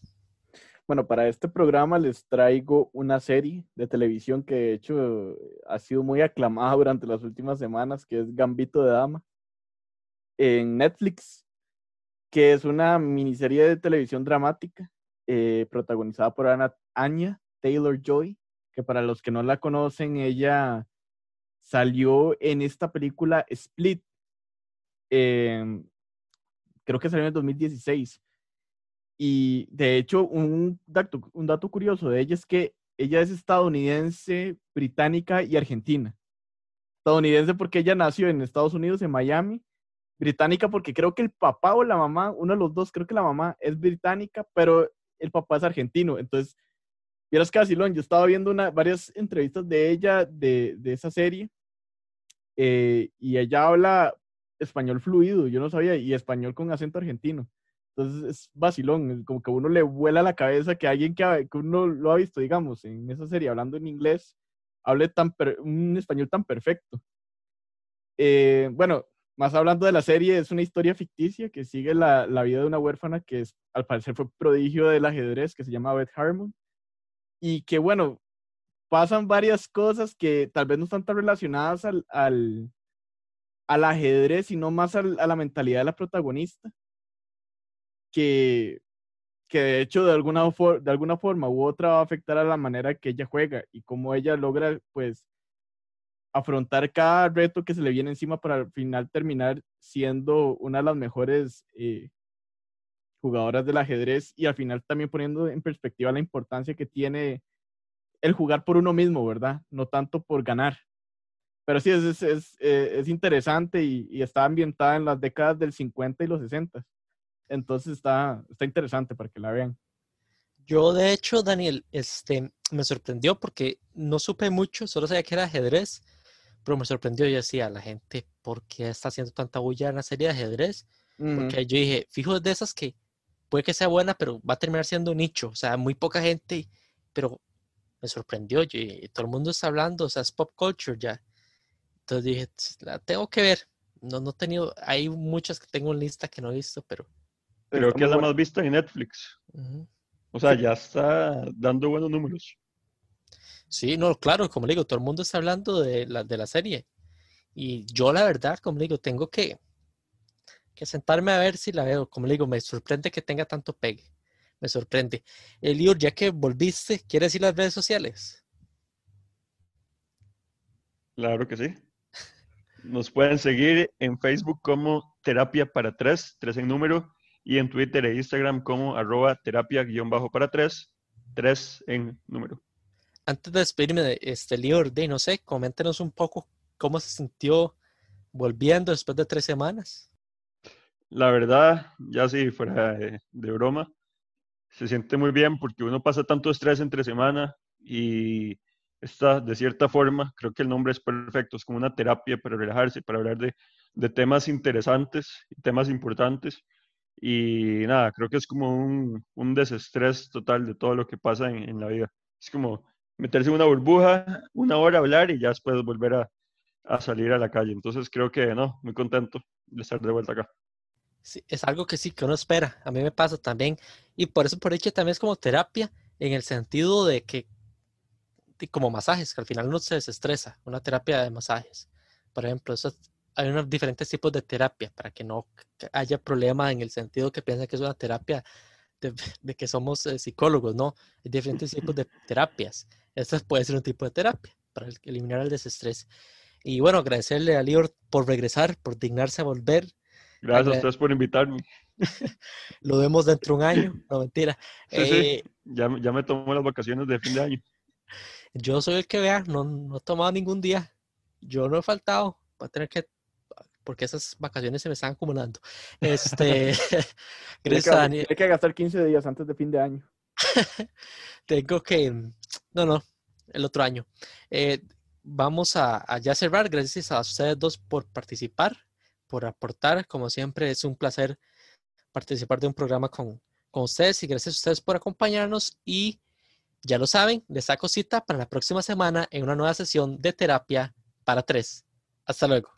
Bueno, para este programa les traigo una serie de televisión que de hecho ha sido muy aclamada durante las últimas semanas, que es Gambito de Dama, en Netflix, que es una miniserie de televisión dramática eh, protagonizada por Anna, Anya Taylor Joy, que para los que no la conocen, ella salió en esta película Split. Em, creo que salió en el 2016. Y de hecho, un dato, un dato curioso de ella es que ella es estadounidense, británica y argentina. Estadounidense porque ella nació en Estados Unidos, en Miami. Británica porque creo que el papá o la mamá, uno de los dos, creo que la mamá es británica, pero el papá es argentino. Entonces, vieras que yo estaba viendo una, varias entrevistas de ella, de, esa serie, eh, y ella habla español fluido, yo no sabía, y español con acento argentino. Entonces es vacilón, como que uno le vuela la cabeza que alguien que, que uno lo ha visto, digamos, en esa serie hablando en inglés, hable tan un español tan perfecto. Eh, bueno, más hablando de la serie, es una historia ficticia que sigue la, la, vida de una huérfana que es, al parecer fue prodigio del ajedrez, que se llama Beth Harmon. Y que, bueno, pasan varias cosas que tal vez no están tan relacionadas al, al, al ajedrez, sino más al, a la mentalidad de la protagonista. Que, que de hecho de alguna, de alguna forma u otra va a afectar a la manera que ella juega y cómo ella logra, pues, afrontar cada reto que se le viene encima para al final terminar siendo una de las mejores eh, jugadoras del ajedrez y al final también poniendo en perspectiva la importancia que tiene el jugar por uno mismo, ¿verdad? No tanto por ganar. pero sí, es, es, eh, es, interesante y, y, está ambientada en las décadas del 50 y los 60. Entonces está, está interesante para que la vean. Yo, de hecho, Daniel, este, me sorprendió porque no supe mucho, solo sabía que era ajedrez, pero me sorprendió. Yo decía, la gente, ¿por qué está haciendo tanta bulla en la serie de ajedrez? Porque yo dije, fijo, de esas que puede que sea buena, pero va a terminar siendo un nicho. O sea, muy poca gente, pero me sorprendió. Yo, y todo el mundo está hablando, o sea, es pop culture ya. Entonces dije, la tengo que ver. No, no he tenido, hay muchas que tengo en lista que no he visto, pero. Creo que es la más vista en Netflix. O sea, ya está dando buenos números. Sí, no, claro, como le digo, todo el mundo está hablando de la, de la serie. Y yo, la verdad, como le digo, tengo que, que sentarme a ver si la veo. Como le digo, me sorprende que tenga tanto pegue. Me sorprende. Elior, ya que volviste, ¿quieres ir las redes sociales? Claro que sí. Nos pueden seguir en Facebook como Terapia para Tres, tres en número, y en Twitter e Instagram como arroba terapia-para tres, tres en número. Antes de despedirme de este Lior, de no sé, coméntenos un poco cómo se sintió volviendo después de tres semanas. La verdad, ya sí, fuera de, de broma, se siente muy bien porque uno pasa tanto estrés entre semana y está de cierta forma, creo que el nombre es perfecto, es como una terapia para relajarse, para hablar de, de temas interesantes, temas importantes. Y nada, creo que es como un, un desestrés total de todo lo que pasa en, en, la vida. Es como meterse en una burbuja, una hora hablar y ya después volver a, a salir a la calle. Entonces creo que no, muy contento de estar de vuelta acá. Sí, es algo que sí, que uno espera. A mí me pasa también. Y por eso por hecho también es como terapia, en el sentido de que, como masajes, que al final uno se desestresa, una terapia de masajes. Por ejemplo, eso hay unos diferentes tipos de terapia para que no haya problema en el sentido que piensa que es una terapia de, de que somos eh, psicólogos, ¿no? Hay diferentes tipos de terapias. Esta puede ser un tipo de terapia para eliminar el desestrés. Y bueno, agradecerle a Lior por regresar, por dignarse a volver. Gracias a ustedes por invitarme. [laughs] Lo vemos dentro de un año, [laughs] no mentira. Sí, eh, sí. Ya, ya, me tomo las vacaciones de fin de año. Yo soy el que vea, no, no he tomado ningún día. Yo no he faltado. Va a tener que porque esas vacaciones se me están acumulando. Este, [laughs] gracias, Daniel. Hay que gastar 15 días antes de fin de año. [laughs] Tengo que, no, no, el otro año. Eh, vamos a, a, ya cerrar. Gracias a ustedes dos por participar, por aportar. Como siempre, es un placer participar de un programa con, con ustedes y gracias a ustedes por acompañarnos. Y ya lo saben, les saco cita para la próxima semana en una nueva sesión de terapia para tres. Hasta luego.